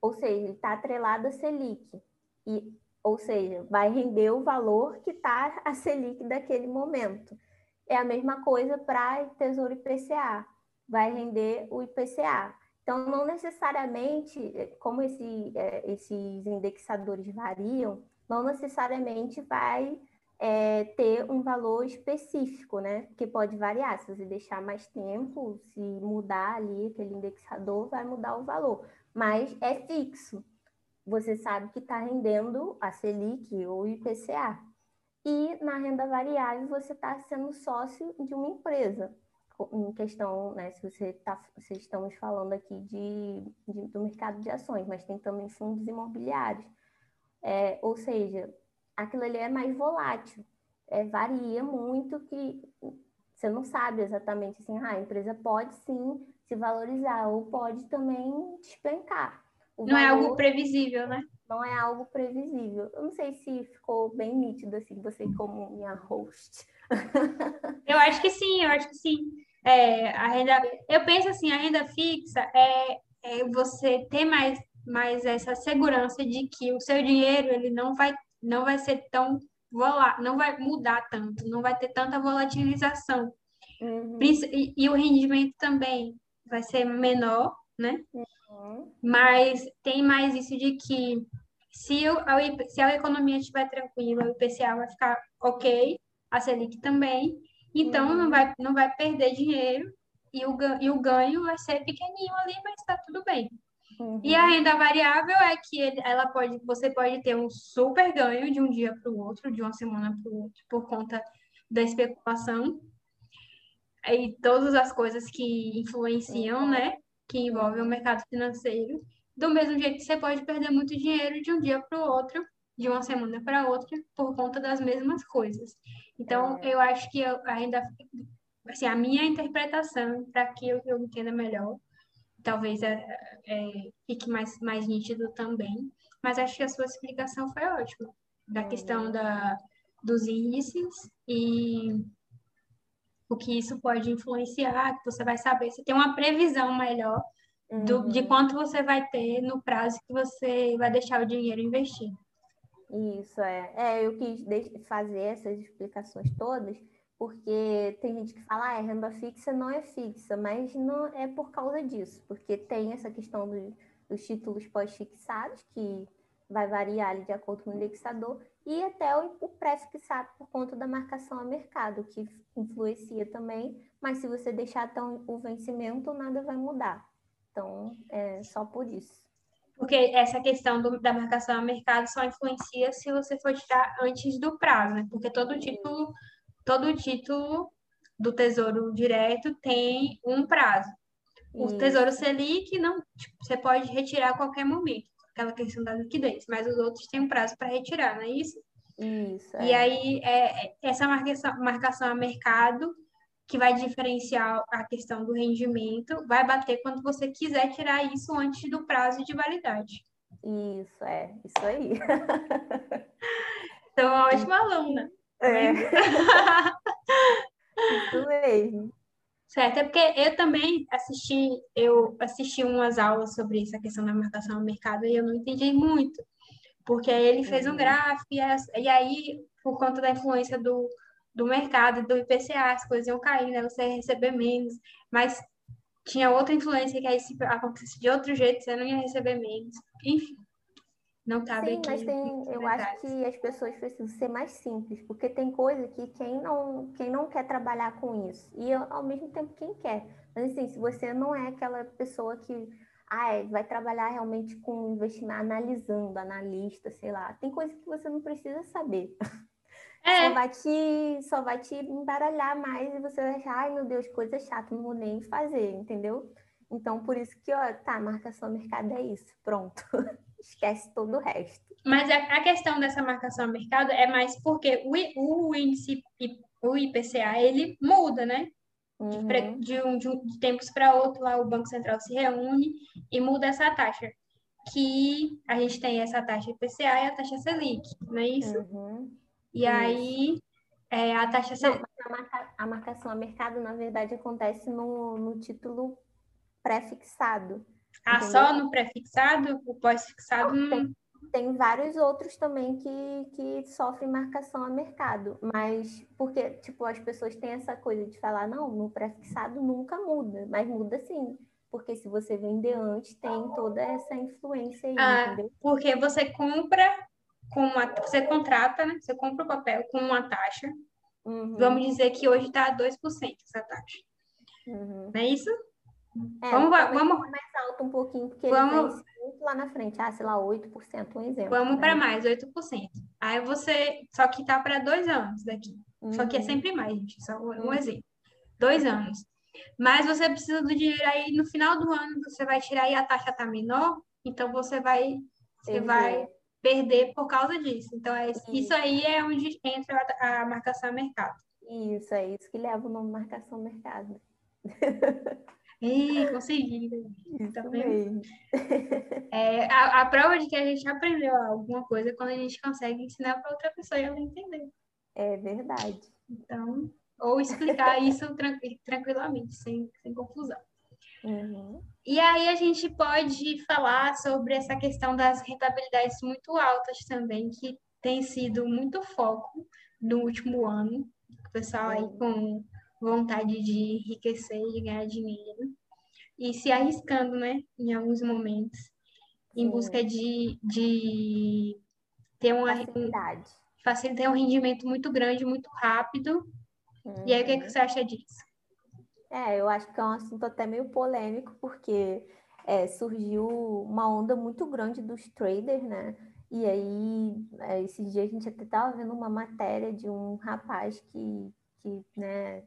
Speaker 2: Ou seja, ele está atrelado a Selic. E, ou seja, vai render o valor que está a Selic daquele momento. É a mesma coisa para Tesouro IPCA. Vai render o IPCA. Então, não necessariamente, como esse, é, esses indexadores variam, não necessariamente vai é, ter um valor específico, né? Que pode variar. Se você deixar mais tempo, se mudar ali aquele indexador, vai mudar o valor. Mas é fixo. Você sabe que está rendendo a Selic ou IPCA. E na renda variável, você está sendo sócio de uma empresa. Em questão, né? Se você tá, se estamos falando aqui de, de, do mercado de ações, mas tem também fundos imobiliários. É, ou seja, aquilo ali é mais volátil. É, varia muito que você não sabe exatamente assim, ah, a empresa pode sim se valorizar ou pode também despencar.
Speaker 1: Não é algo previsível, né?
Speaker 2: Não é algo previsível. Eu não sei se ficou bem nítido assim, você como minha host.
Speaker 1: eu acho que sim, eu acho que sim. É, a renda, eu penso assim, a renda fixa é, é você ter mais, mais essa segurança de que o seu dinheiro ele não vai não vai ser tão volátil, não vai mudar tanto, não vai ter tanta volatilização. Uhum. E, e, o rendimento também vai ser menor, né? Uhum. Mas tem mais isso de que se, a, se a economia estiver tranquila, o IPCA vai ficar ok, a Selic também, então uhum. não, vai, não vai perder dinheiro e o, e o ganho vai ser pequenininho ali, mas está tudo bem. Uhum. E a renda variável é que ela pode, você pode ter um super ganho de um dia para o outro, de uma semana para o outro, por conta da especulação e todas as coisas que influenciam, né? Que envolvem o mercado financeiro. Do mesmo jeito que você pode perder muito dinheiro de um dia para o outro, de uma semana para outra, por conta das mesmas coisas. Então, é. eu acho que eu ainda, assim, a minha interpretação, para que eu, eu entenda melhor, talvez é, é, fique mais, mais nítido também. Mas acho que a sua explicação foi ótima, da uhum. questão da, dos índices e o que isso pode influenciar, que você vai saber, você tem uma previsão melhor do, uhum. de quanto você vai ter no prazo que você vai deixar o dinheiro investido.
Speaker 2: Isso, é. É, eu quis fazer essas explicações todas porque tem gente que fala, ah, renda fixa não é fixa, mas não é por causa disso, porque tem essa questão do, dos títulos pós-fixados, que vai variar de acordo com o indexador, e até o, o pré-fixado por conta da marcação a mercado, que influencia também, mas se você deixar até o vencimento, nada vai mudar. Então, é só por isso.
Speaker 1: Porque essa questão do, da marcação a mercado só influencia se você for tirar antes do prazo, né? Porque todo título, todo título do Tesouro Direto tem um prazo. O. Tesouro Selic não, tipo, você pode retirar a qualquer momento, aquela questão da liquidez, mas os outros têm um prazo para retirar, não é isso?
Speaker 2: Isso.
Speaker 1: É. E aí, é, é, essa marcação, marcação a mercado que vai diferenciar a questão do rendimento, vai bater quando você quiser tirar isso antes do prazo de validade.
Speaker 2: Isso, é, isso aí.
Speaker 1: Então, ótima aluna.
Speaker 2: É. isso mesmo.
Speaker 1: Certo, é porque eu também assisti, eu assisti umas aulas sobre essa questão da marcação ao mercado e eu não entendi muito, porque ele fez um uhum. gráfico e, e aí, por conta da influência do, do mercado, do IPCA, as coisas iam cair, né? Você ia receber menos, mas tinha outra influência que aí se acontecesse de outro jeito, você não ia receber menos. Enfim, não cabe
Speaker 2: Sim, aqui. mas tem, eu acho que as pessoas precisam ser mais simples, porque tem coisa que quem não, quem não quer trabalhar com isso, e ao mesmo tempo quem quer. Mas assim, se você não é aquela pessoa que ah, vai trabalhar realmente com investimento, analisando, analista, sei lá, tem coisa que você não precisa saber. É. Só vai te, só vai te embaralhar mais e você vai achar, ai meu Deus, coisa chata, não vou nem fazer, entendeu? Então, por isso que, ó, tá, marcação mercado é isso, pronto. Esquece todo o resto.
Speaker 1: Mas a, a, questão dessa marcação mercado é mais porque o, o índice, o IPCA, ele muda, né? Uhum. De, de, um, de, um, de tempos para outro, lá o Banco Central se reúne e muda essa taxa. Que a gente tem essa taxa IPCA e a taxa Selic, não é isso?
Speaker 2: Uhum.
Speaker 1: E Isso. aí é, a taxa
Speaker 2: Não, a, marca, a, marcação a mercado, na verdade, acontece no, no título pré-fixado.
Speaker 1: Ah, entendeu? só no pré-fixado? O pós-fixado não.
Speaker 2: Tem, tem, vários outros também que, que sofrem marcação a mercado, mas porque, tipo, as pessoas têm essa coisa de falar, não, no pré-fixado nunca muda, mas muda sim. Porque se você vender antes, tem toda essa influência aí, ah, entendeu?
Speaker 1: Porque você compra com uma, você contrata, né? Você compra o papel com uma taxa. Uhum. Vamos dizer que hoje está a 2% essa taxa. Uhum. Não é isso?
Speaker 2: É, vamos, vamos mais alto um pouquinho, porque vamos, muito lá na frente. Ah, sei lá, 8%, um exemplo.
Speaker 1: Vamos né? para mais, 8%. Aí você, só que tá para dois anos daqui. Uhum. Só que é uhum. sempre mais, gente. Só um, um exemplo. Dois anos. Mas você precisa do dinheiro aí no final do ano, você vai tirar e a taxa tá menor, então você vai, você vai perder por causa disso. Então, é, isso aí é onde entra a, a marcação mercado.
Speaker 2: Isso, é isso que leva o nome marcação mercado.
Speaker 1: Ih, consegui. Tá vendo? É, a, a, prova de que a gente aprendeu alguma coisa é quando a gente consegue ensinar para outra pessoa e ela entender.
Speaker 2: É verdade.
Speaker 1: Então, ou explicar isso tranquilamente, sem, sem confusão.
Speaker 2: Uhum.
Speaker 1: E aí a gente pode falar sobre essa questão das rentabilidades muito altas também, que tem sido muito foco no último ano. O pessoal aí com vontade de enriquecer e ganhar dinheiro. E se arriscando, né, em alguns momentos, em busca de, de ter uma
Speaker 2: facilidade.
Speaker 1: Facilitar um rendimento muito grande, muito rápido. Uhum. E aí, o que, é que você acha disso?
Speaker 2: É, eu acho que é um assunto até meio polêmico, porque é, surgiu uma onda muito grande dos traders, né? E aí, é, esses dias a gente até estava vendo uma matéria de um rapaz que, que né,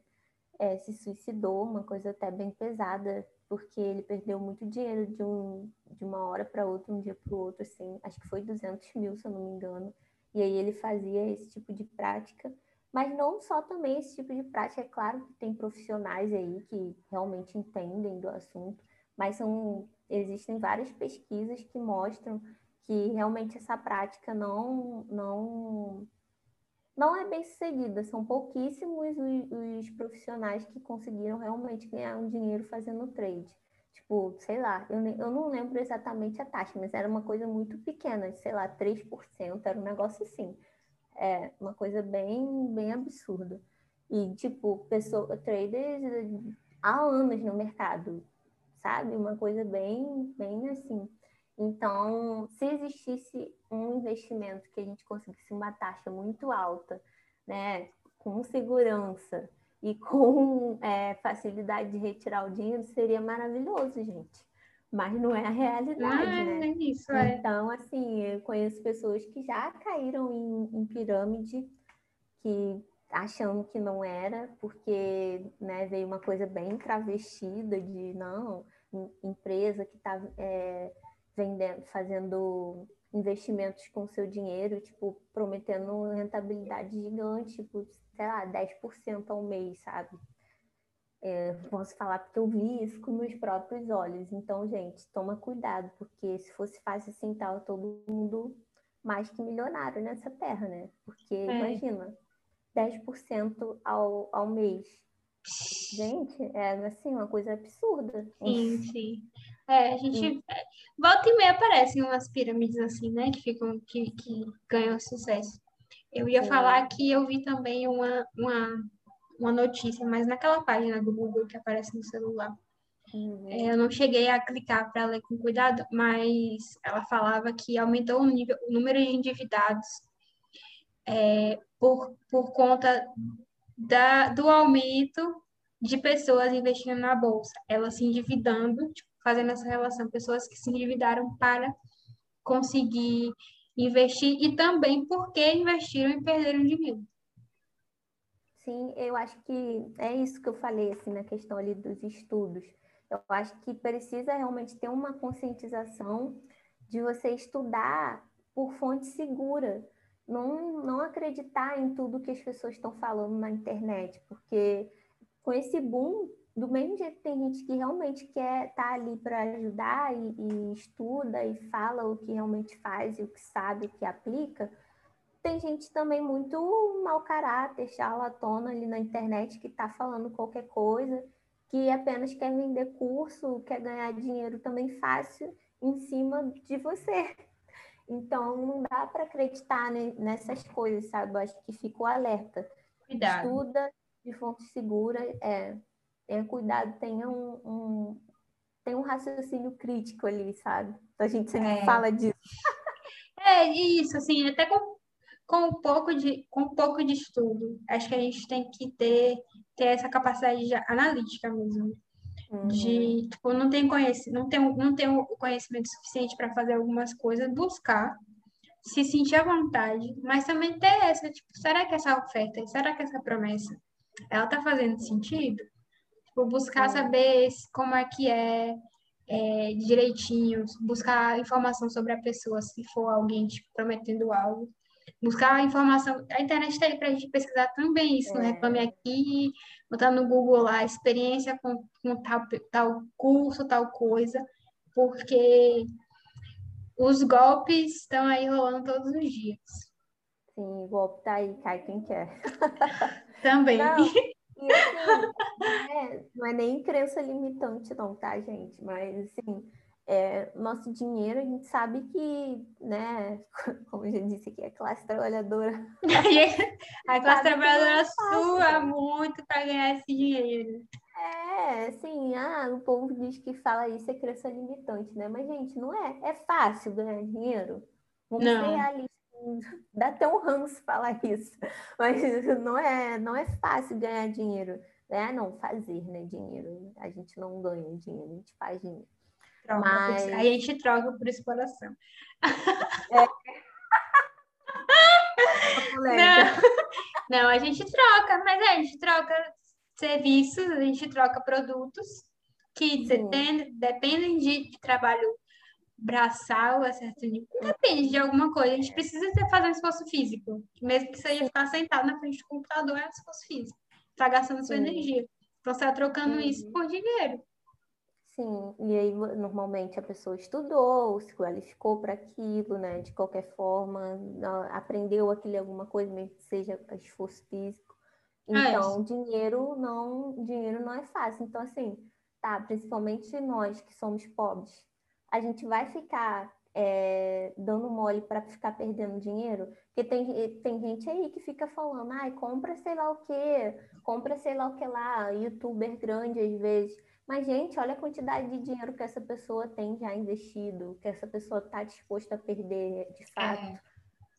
Speaker 2: é, se suicidou, uma coisa até bem pesada, porque ele perdeu muito dinheiro de, um, de uma hora para outra, um dia para o outro, assim, acho que foi 200 mil, se eu não me engano. E aí ele fazia esse tipo de prática. Mas não só também esse tipo de prática, é claro que tem profissionais aí que realmente entendem do assunto, mas são, existem várias pesquisas que mostram que realmente essa prática não, não, não é bem sucedida. São pouquíssimos os, profissionais que conseguiram realmente ganhar um dinheiro fazendo trade. Tipo, sei lá, eu, eu não lembro exatamente a taxa, mas era uma coisa muito pequena, sei lá, 3%, era um negócio assim. É uma coisa bem, bem absurda. E, tipo, pessoa, traders há anos no mercado, sabe? Uma coisa bem, bem assim. Então, se existisse um investimento que a gente conseguisse uma taxa muito alta, né, com segurança e com é, facilidade de retirar o dinheiro, seria maravilhoso, gente. Mas não é a realidade, ah, né?
Speaker 1: É isso, é.
Speaker 2: Então, assim, eu conheço pessoas que já caíram em, em pirâmide, que achando que não era, porque né, veio uma coisa bem travestida de não, empresa que está é, vendendo, fazendo investimentos com seu dinheiro, tipo, prometendo rentabilidade gigante, tipo, sei lá, 10% ao mês, sabe? É, posso falar porque eu vi isso com meus próprios olhos. Então, gente, toma cuidado, porque se fosse fácil assim, tava todo mundo mais que milionário nessa terra, né? Porque, é. imagina, 10% ao, ao mês. Gente, é assim, uma coisa absurda.
Speaker 1: Sim, sim. É, a gente. Sim. É, volta e meia aparecem umas pirâmides assim, né? Que ficam, que, que ganham sucesso. Eu ia sim. falar que eu vi também uma, uma, uma notícia, mas naquela página do Google que aparece no celular. Uhum. É, eu não cheguei a clicar para ler com cuidado, mas ela falava que aumentou o, nível, o número de endividados é, por, por conta da, do aumento de pessoas investindo na bolsa, elas se endividando, tipo, fazendo essa relação, pessoas que se endividaram para conseguir investir e também porque investiram e perderam dinheiro.
Speaker 2: Sim, eu acho que é isso que eu falei assim na questão ali dos estudos. Eu acho que precisa realmente ter uma conscientização de você estudar por fonte segura, não, não acreditar em tudo que as pessoas estão falando na internet, porque com esse boom, do mesmo jeito que tem gente que realmente quer estar tá ali para ajudar e, e, estuda e fala o que realmente faz e o que sabe, o que aplica, tem gente também muito mau caráter, charlatona ali na internet que está falando qualquer coisa, que apenas quer vender curso, quer ganhar dinheiro também fácil em cima de você. Então, não dá para acreditar nessas coisas, sabe? Eu acho que fica o alerta.
Speaker 1: Cuidado.
Speaker 2: Estuda de fonte segura, é, tenha cuidado, tenha um, um, tenha um raciocínio crítico ali, sabe? Então, a gente sempre é. fala disso.
Speaker 1: É, isso, assim, até com, com, um pouco de, com um pouco de estudo. Acho que a gente tem que ter, ter essa capacidade analítica mesmo. Uhum. De, tipo, não tem conhecimento, não tem, não tem o conhecimento suficiente para fazer algumas coisas, buscar, se sentir à vontade, mas também ter essa, tipo, será que essa oferta, será que essa promessa, ela tá fazendo sentido? Tipo, buscar uhum. saber como é que é, é, direitinho, buscar informação sobre a pessoa, se for alguém, tipo, prometendo algo buscar informação. A internet está aí para a gente pesquisar também isso. É. Reclame aqui, botar no Google lá, experiência com, com tal, tal curso, tal coisa, porque os golpes estão aí rolando todos os dias.
Speaker 2: Sim, golpe tá aí, cai quem quer.
Speaker 1: Também.
Speaker 2: Não, e assim, não, é, não é nem crença limitante, não, tá, gente? Mas assim é, nosso dinheiro, a gente sabe que, né, como eu já disse aqui, a classe trabalhadora.
Speaker 1: a classe trabalhadora sua muito para ganhar esse dinheiro.
Speaker 2: É, assim, ah, o povo diz que fala isso é crença limitante, né? Mas, gente, não é. É fácil ganhar dinheiro. Vamos não. ser. Dá até um ranço falar isso. Mas não é, não é fácil ganhar dinheiro. É, não, fazer, né, dinheiro. A gente não ganha dinheiro, a gente faz dinheiro.
Speaker 1: Troca Mas... Aí a gente troca por exploração. É. não, não, a gente troca, mas a gente troca serviços, a gente troca produtos que dependem, dependem de, de, trabalho braçal, a certo. Depende de alguma coisa. A gente precisa ter, fazer um esforço físico. Mesmo que seja ficar sentado na frente do computador, é um esforço físico. Está gastando sua Sim. energia. Então, você está trocando uhum. isso por dinheiro.
Speaker 2: Sim, e aí normalmente a pessoa estudou, se qualificou para aquilo, né? De qualquer forma, aprendeu aquilo alguma coisa, mesmo que seja esforço físico. É então, é dinheiro não, dinheiro não é fácil. Então, assim, tá, principalmente nós que somos pobres, a gente vai ficar é, dando mole para ficar perdendo dinheiro? Porque tem, tem gente aí que fica falando, ai, compra sei lá o quê, compra sei lá o que lá, youtuber grande às vezes. Mas, gente, olha a quantidade de dinheiro que essa pessoa tem já investido, que essa pessoa está disposta a perder de fato. É.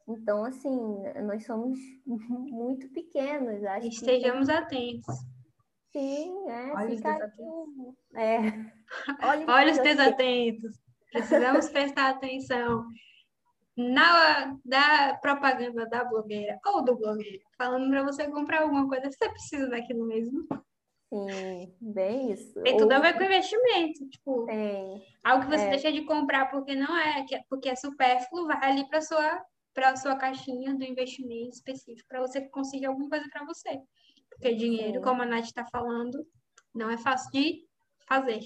Speaker 2: Então, assim, nós somos muito pequenos. Acho
Speaker 1: Estejamos que... atentos.
Speaker 2: Sim, é.
Speaker 1: Olha
Speaker 2: fica
Speaker 1: os desatentos.
Speaker 2: É.
Speaker 1: Olha, Olha os desatentos. Precisamos prestar atenção na da propaganda da blogueira ou do blogueiro, falando para você comprar alguma coisa, você precisa daquilo mesmo.
Speaker 2: Sim, bem isso.
Speaker 1: Tem tudo a ver com investimento, tipo,
Speaker 2: Tem.
Speaker 1: algo que você
Speaker 2: É.
Speaker 1: deixa de comprar porque não é, é- porque é supérfluo, vai ali para sua para sua caixinha do investimento específico para você conseguir alguma coisa para você. Porque dinheiro,
Speaker 2: Sim.
Speaker 1: como a Nath está falando, não é fácil de fazer.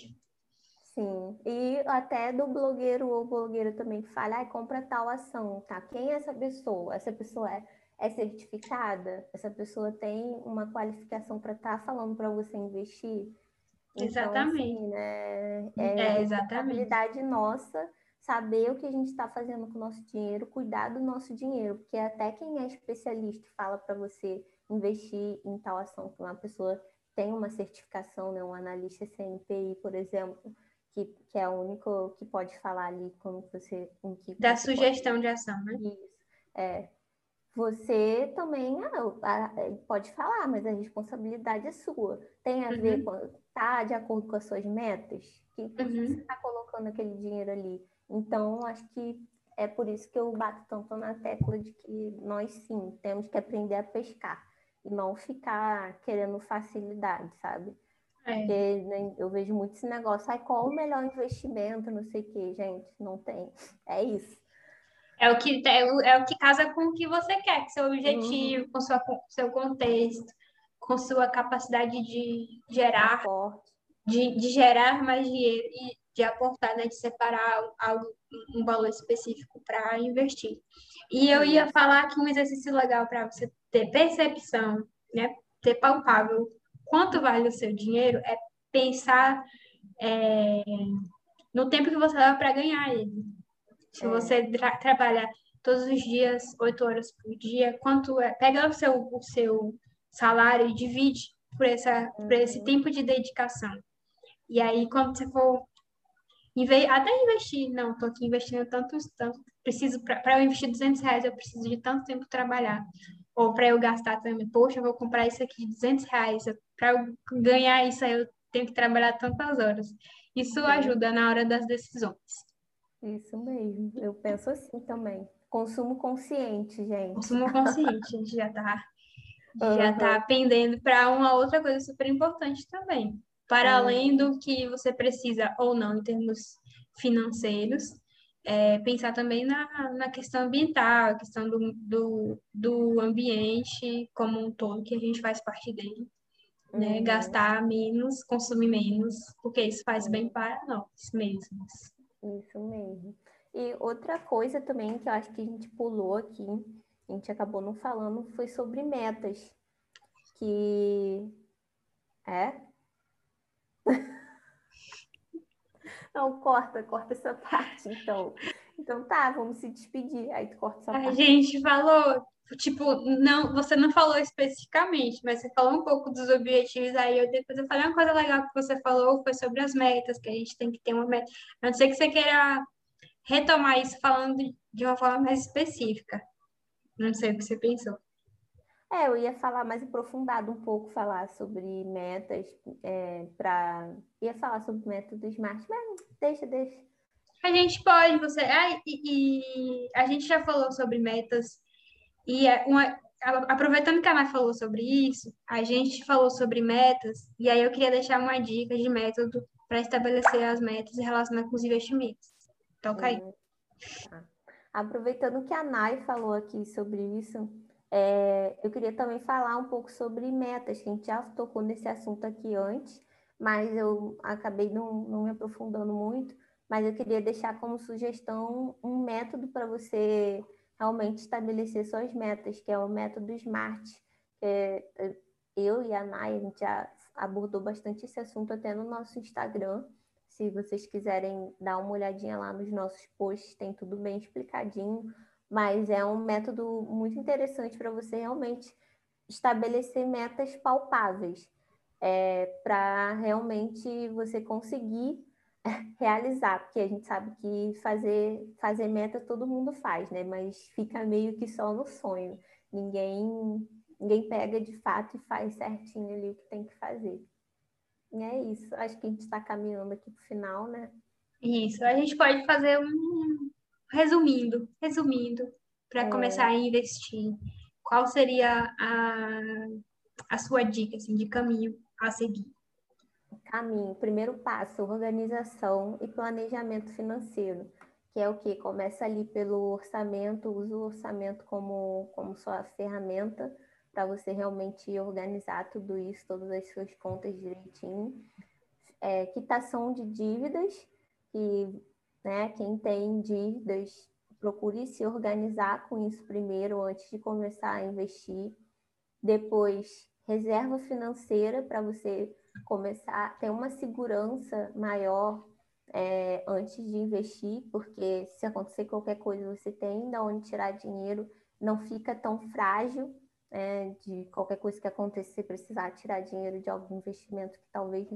Speaker 2: Sim, e até do blogueiro ou blogueira também que fala, ah, compra tal ação, tá? Quem é essa pessoa? Essa pessoa é, é certificada? Essa pessoa tem uma qualificação para estar falando para você investir? Então,
Speaker 1: Exatamente.
Speaker 2: assim, né,
Speaker 1: É,
Speaker 2: é
Speaker 1: exatamente.
Speaker 2: responsabilidade nossa saber o que a gente está fazendo com o nosso dinheiro, cuidar do nosso dinheiro, porque até quem é especialista e fala para você investir em tal ação, que uma pessoa tem uma certificação, né, um analista CNPI, por exemplo, que, que é o único que pode falar ali como você, em que
Speaker 1: Da
Speaker 2: você pode
Speaker 1: sugestão de ação, né?
Speaker 2: isso. É. Você também ah, ah, pode falar, mas a responsabilidade é sua. Tem a ver
Speaker 1: Uhum.
Speaker 2: com, tá de acordo com as suas metas? Que
Speaker 1: Uhum.
Speaker 2: você está colocando aquele dinheiro ali? Então, acho que é por isso que eu bato tanto na tecla de que nós sim temos que aprender a pescar e não ficar querendo facilidade, sabe?
Speaker 1: É.
Speaker 2: Porque né, eu vejo muito esse negócio, ai, qual o melhor investimento, não sei o quê, gente, não tem. É isso.
Speaker 1: É o que é o, é que casa com o que você quer, com seu
Speaker 2: Uhum.
Speaker 1: objetivo, com sua, com seu contexto, com sua capacidade de gerar, de, de gerar mais dinheiro e de aportar, né, de separar algo, um valor específico para investir. E eu ia falar que um exercício legal para você ter percepção, né, ter palpável quanto vale o seu dinheiro é pensar é, no tempo que você leva para ganhar ele. Se
Speaker 2: É.
Speaker 1: você tra trabalha todos os dias, oito horas por dia, quanto é? Pega o seu, o seu salário e divide por, essa, por esse
Speaker 2: Uhum.
Speaker 1: tempo de dedicação. E aí, quando você for inve- até investir, não, estou aqui investindo tantos, tanto, preciso, para eu investir 200 reais, eu preciso de tanto tempo trabalhar. Ou para eu gastar também, poxa, eu vou comprar isso aqui de 200 reais, para eu ganhar isso aí, eu tenho que trabalhar tantas horas. Isso ajuda na hora das decisões.
Speaker 2: Isso mesmo. Eu penso assim também. Consumo consciente, gente.
Speaker 1: Consumo consciente, a gente já está já
Speaker 2: Aham.
Speaker 1: tá pendendo para uma outra coisa super importante também. Para
Speaker 2: Uhum.
Speaker 1: além do que você precisa ou não em termos financeiros, é, pensar também na, na questão ambiental, a questão do, do, do ambiente como um todo, que a gente faz parte dele. Né?
Speaker 2: Uhum.
Speaker 1: Gastar menos, consumir menos, porque isso faz bem para nós mesmos.
Speaker 2: Isso mesmo. E outra coisa também que eu acho que a gente pulou aqui, a gente acabou não falando, foi sobre metas. Que é? Não, corta, corta essa parte, então. Então tá, vamos se despedir. Aí tu corta essa
Speaker 1: A
Speaker 2: parte.
Speaker 1: gente falou, tipo, não, você não falou especificamente, mas você falou um pouco dos objetivos, aí eu depois eu falei uma coisa legal que você falou, foi sobre as metas, que a gente tem que ter uma meta. A não ser que você queira retomar isso falando de uma forma mais específica. Não sei o que você pensou.
Speaker 2: É, eu ia falar mais aprofundado um pouco, falar sobre metas, é, para ia falar sobre método Smart, mas deixa, deixa.
Speaker 1: A gente pode, você. Ah, e, e a gente já falou sobre metas, e é uma, aproveitando que a Ana falou sobre isso, a gente falou sobre metas, e aí eu queria deixar uma dica de método para estabelecer as metas relacionar com os investimentos. Toca aí.
Speaker 2: Tá. Aproveitando que a Nai falou aqui sobre isso, é, eu queria também falar um pouco sobre metas, que a gente já tocou nesse assunto aqui antes, mas eu acabei não, não me aprofundando muito, mas eu queria deixar como sugestão um método para você realmente estabelecer suas metas, que é o método SMART. que é, eu e a Nai, a gente já abordou bastante esse assunto até no nosso Instagram. Se vocês quiserem dar uma olhadinha lá nos nossos posts, tem tudo bem explicadinho, mas é um método muito interessante para você realmente estabelecer metas palpáveis, é, para realmente você conseguir realizar, porque a gente sabe que fazer, fazer meta todo mundo faz, né? Mas fica meio que só no sonho. Ninguém, ninguém pega de fato e faz certinho ali o que tem que fazer. E é isso. Acho que a gente está caminhando aqui para o final, né?
Speaker 1: Isso. A gente pode fazer um resumindo, resumindo, para é... começar a investir. Qual seria a, a sua dica assim, de caminho a seguir?
Speaker 2: Caminho, primeiro passo, organização e planejamento financeiro, que é o que? Começa ali pelo orçamento, usa o orçamento como, como sua ferramenta para você realmente organizar tudo isso, todas as suas contas direitinho. É, quitação de dívidas, que né, quem tem dívidas, procure se organizar com isso primeiro, antes de começar a investir. Depois, reserva financeira para você começar ter uma segurança maior é, antes de investir, porque se acontecer qualquer coisa, você tem de onde tirar dinheiro, não fica tão frágil é, de qualquer coisa que acontecer, precisar tirar dinheiro de algum investimento que talvez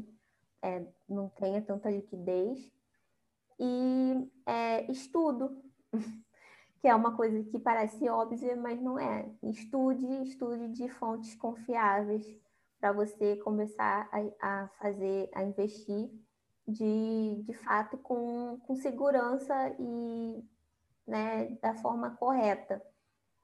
Speaker 2: é, não tenha tanta liquidez. E é, estudo, que é uma coisa que parece óbvia, mas não é. Estude, estude de fontes confiáveis para você começar a, a, fazer, a investir de, de fato com, com segurança e né, da forma correta.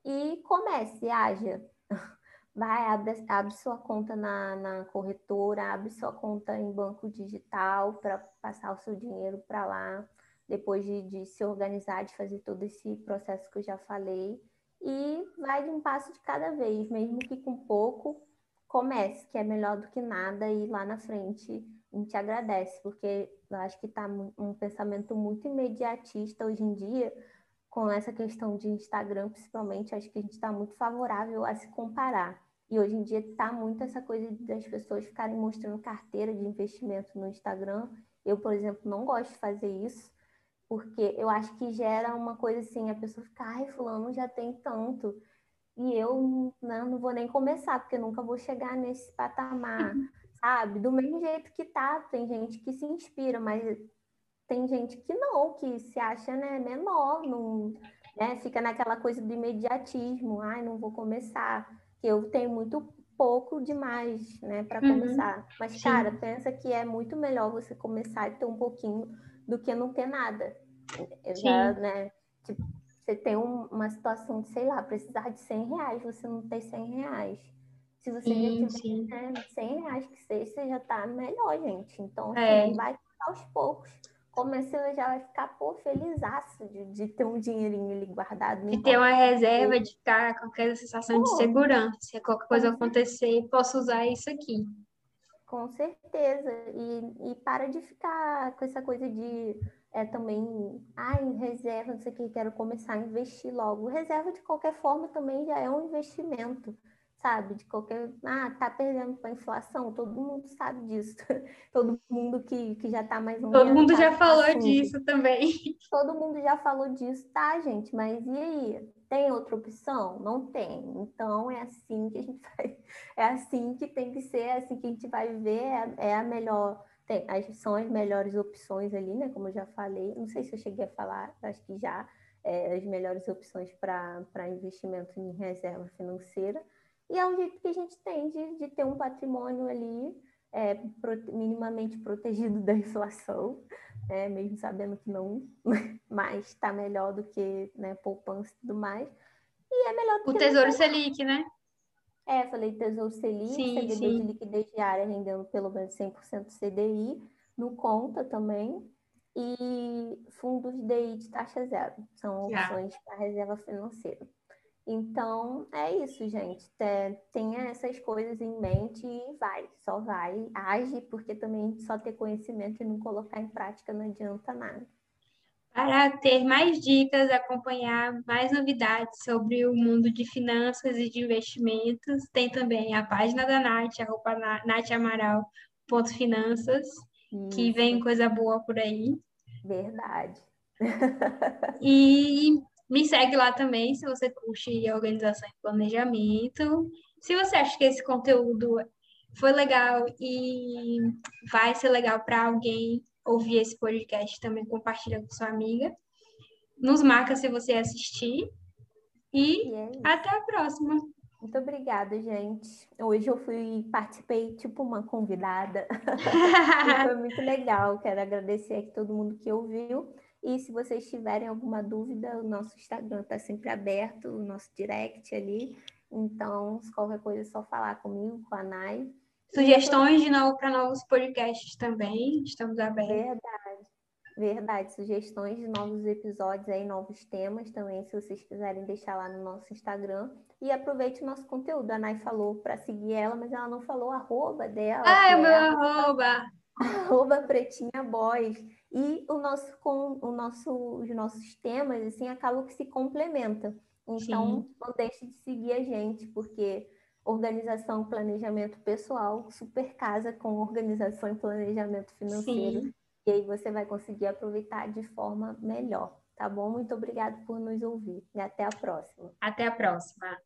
Speaker 2: E comece, haja. Vai, abre, abre sua conta na, na corretora, abre sua conta em banco digital para passar o seu dinheiro para lá, depois de, de se organizar, de fazer todo esse processo que eu já falei. E vai de um passo de cada vez, mesmo que com pouco, comece, que é melhor do que nada, e lá na frente a gente agradece, porque eu acho que está um pensamento muito imediatista hoje em dia, com essa questão de Instagram, principalmente, acho que a gente está muito favorável a se comparar. E hoje em dia está muito essa coisa das pessoas ficarem mostrando carteira de investimento no Instagram. Eu, por exemplo, não gosto de fazer isso, porque eu acho que gera uma coisa assim, a pessoa fica, ai, fulano já tem tanto e eu né, não vou nem começar, porque nunca vou chegar nesse patamar, sabe? Do mesmo jeito que tá, tem gente que se inspira, mas tem gente que não, que se acha né, menor, não, né, fica naquela coisa do imediatismo, ai, não vou começar, que eu tenho muito pouco demais, né, para uhum. começar. Mas, Sim. cara, pensa que é muito melhor você começar e ter um pouquinho do que não ter nada. Eu Sim. já, né, tipo, você tem um, uma situação de, sei lá, precisar de 100 reais, você não tem 100 reais. Se você sim, já tiver né, 100 reais que seja, você já tá melhor, gente. Então, assim, é. vai aos poucos. Começa já vai ficar, pô, felizaço de, de ter um dinheirinho ali guardado.
Speaker 1: De ter uma reserva, de ficar com aquela sensação pô, de segurança. Se qualquer coisa acontecer, posso usar isso aqui.
Speaker 2: Com certeza. E, e para de ficar com essa coisa de é também, ai, reserva, não sei o que, quero começar a investir logo. Reserva de qualquer forma também já é um investimento, sabe? De qualquer, ah, tá perdendo para a inflação, todo mundo sabe disso. todo mundo que, que já está mais
Speaker 1: Todo mundo já falou assunto. disso também.
Speaker 2: Todo mundo já falou disso, tá, gente? Mas e aí? Tem outra opção? Não tem. Então é assim que a gente vai, é assim que tem que ser, é assim que a gente vai ver, é, é a melhor tem, as, são as melhores opções ali, né? Como eu já falei, não sei se eu cheguei a falar, acho que já, é, as melhores opções para investimento em reserva financeira. E é um jeito que a gente tem de, de ter um patrimônio ali é, pro, minimamente protegido da inflação, né? mesmo sabendo que não, mas está melhor do que né, poupança e tudo mais. E é melhor do
Speaker 1: o Tesouro Selic, né?
Speaker 2: É, falei Tesouro Selic, sim, CDB sim. de liquidez diária rendendo pelo menos 100% CDI, no Conta também, e fundos DI de taxa zero, são opções para reserva financeira. Então, é isso, gente. Tenha essas coisas em mente e vai, só vai, age, porque também só ter conhecimento e não colocar em prática não adianta nada.
Speaker 1: Para ter mais dicas, acompanhar mais novidades sobre o mundo de finanças e de investimentos, tem também a página da Nath, arroba Nath Amaral, ponto finanças. Isso. que vem coisa boa por aí.
Speaker 2: Verdade.
Speaker 1: e me segue lá também se você curte organização e planejamento. Se você acha que esse conteúdo foi legal e vai ser legal para alguém ouvir esse podcast, também compartilha com sua amiga. Nos marca se você assistir. E, e é até a próxima.
Speaker 2: Muito obrigada, gente. Hoje eu fui, participei tipo uma convidada. foi muito legal. Quero agradecer aqui todo mundo que ouviu. E se vocês tiverem alguma dúvida, o nosso Instagram está sempre aberto, o nosso direct ali. Então, se qualquer coisa é só falar comigo, com a Nai.
Speaker 1: Sugestões de novo para novos podcasts também, estamos abertos.
Speaker 2: Verdade. Verdade, sugestões de novos episódios aí, novos temas também, se vocês quiserem deixar lá no nosso Instagram. E aproveite o nosso conteúdo. A Nai falou para seguir ela, mas ela não falou arroba dela.
Speaker 1: Ah, é o meu é arroba!
Speaker 2: Arroba Pretinha Boys. E o nosso, com, o nosso, os nossos temas, assim, acabam que se complementam. Então, Sim. não deixe de seguir a gente, porque organização, planejamento pessoal super casa com organização e planejamento financeiro. Sim. E aí você vai conseguir aproveitar de forma melhor, tá bom? Muito obrigada por nos ouvir e até a próxima.
Speaker 1: Até a próxima.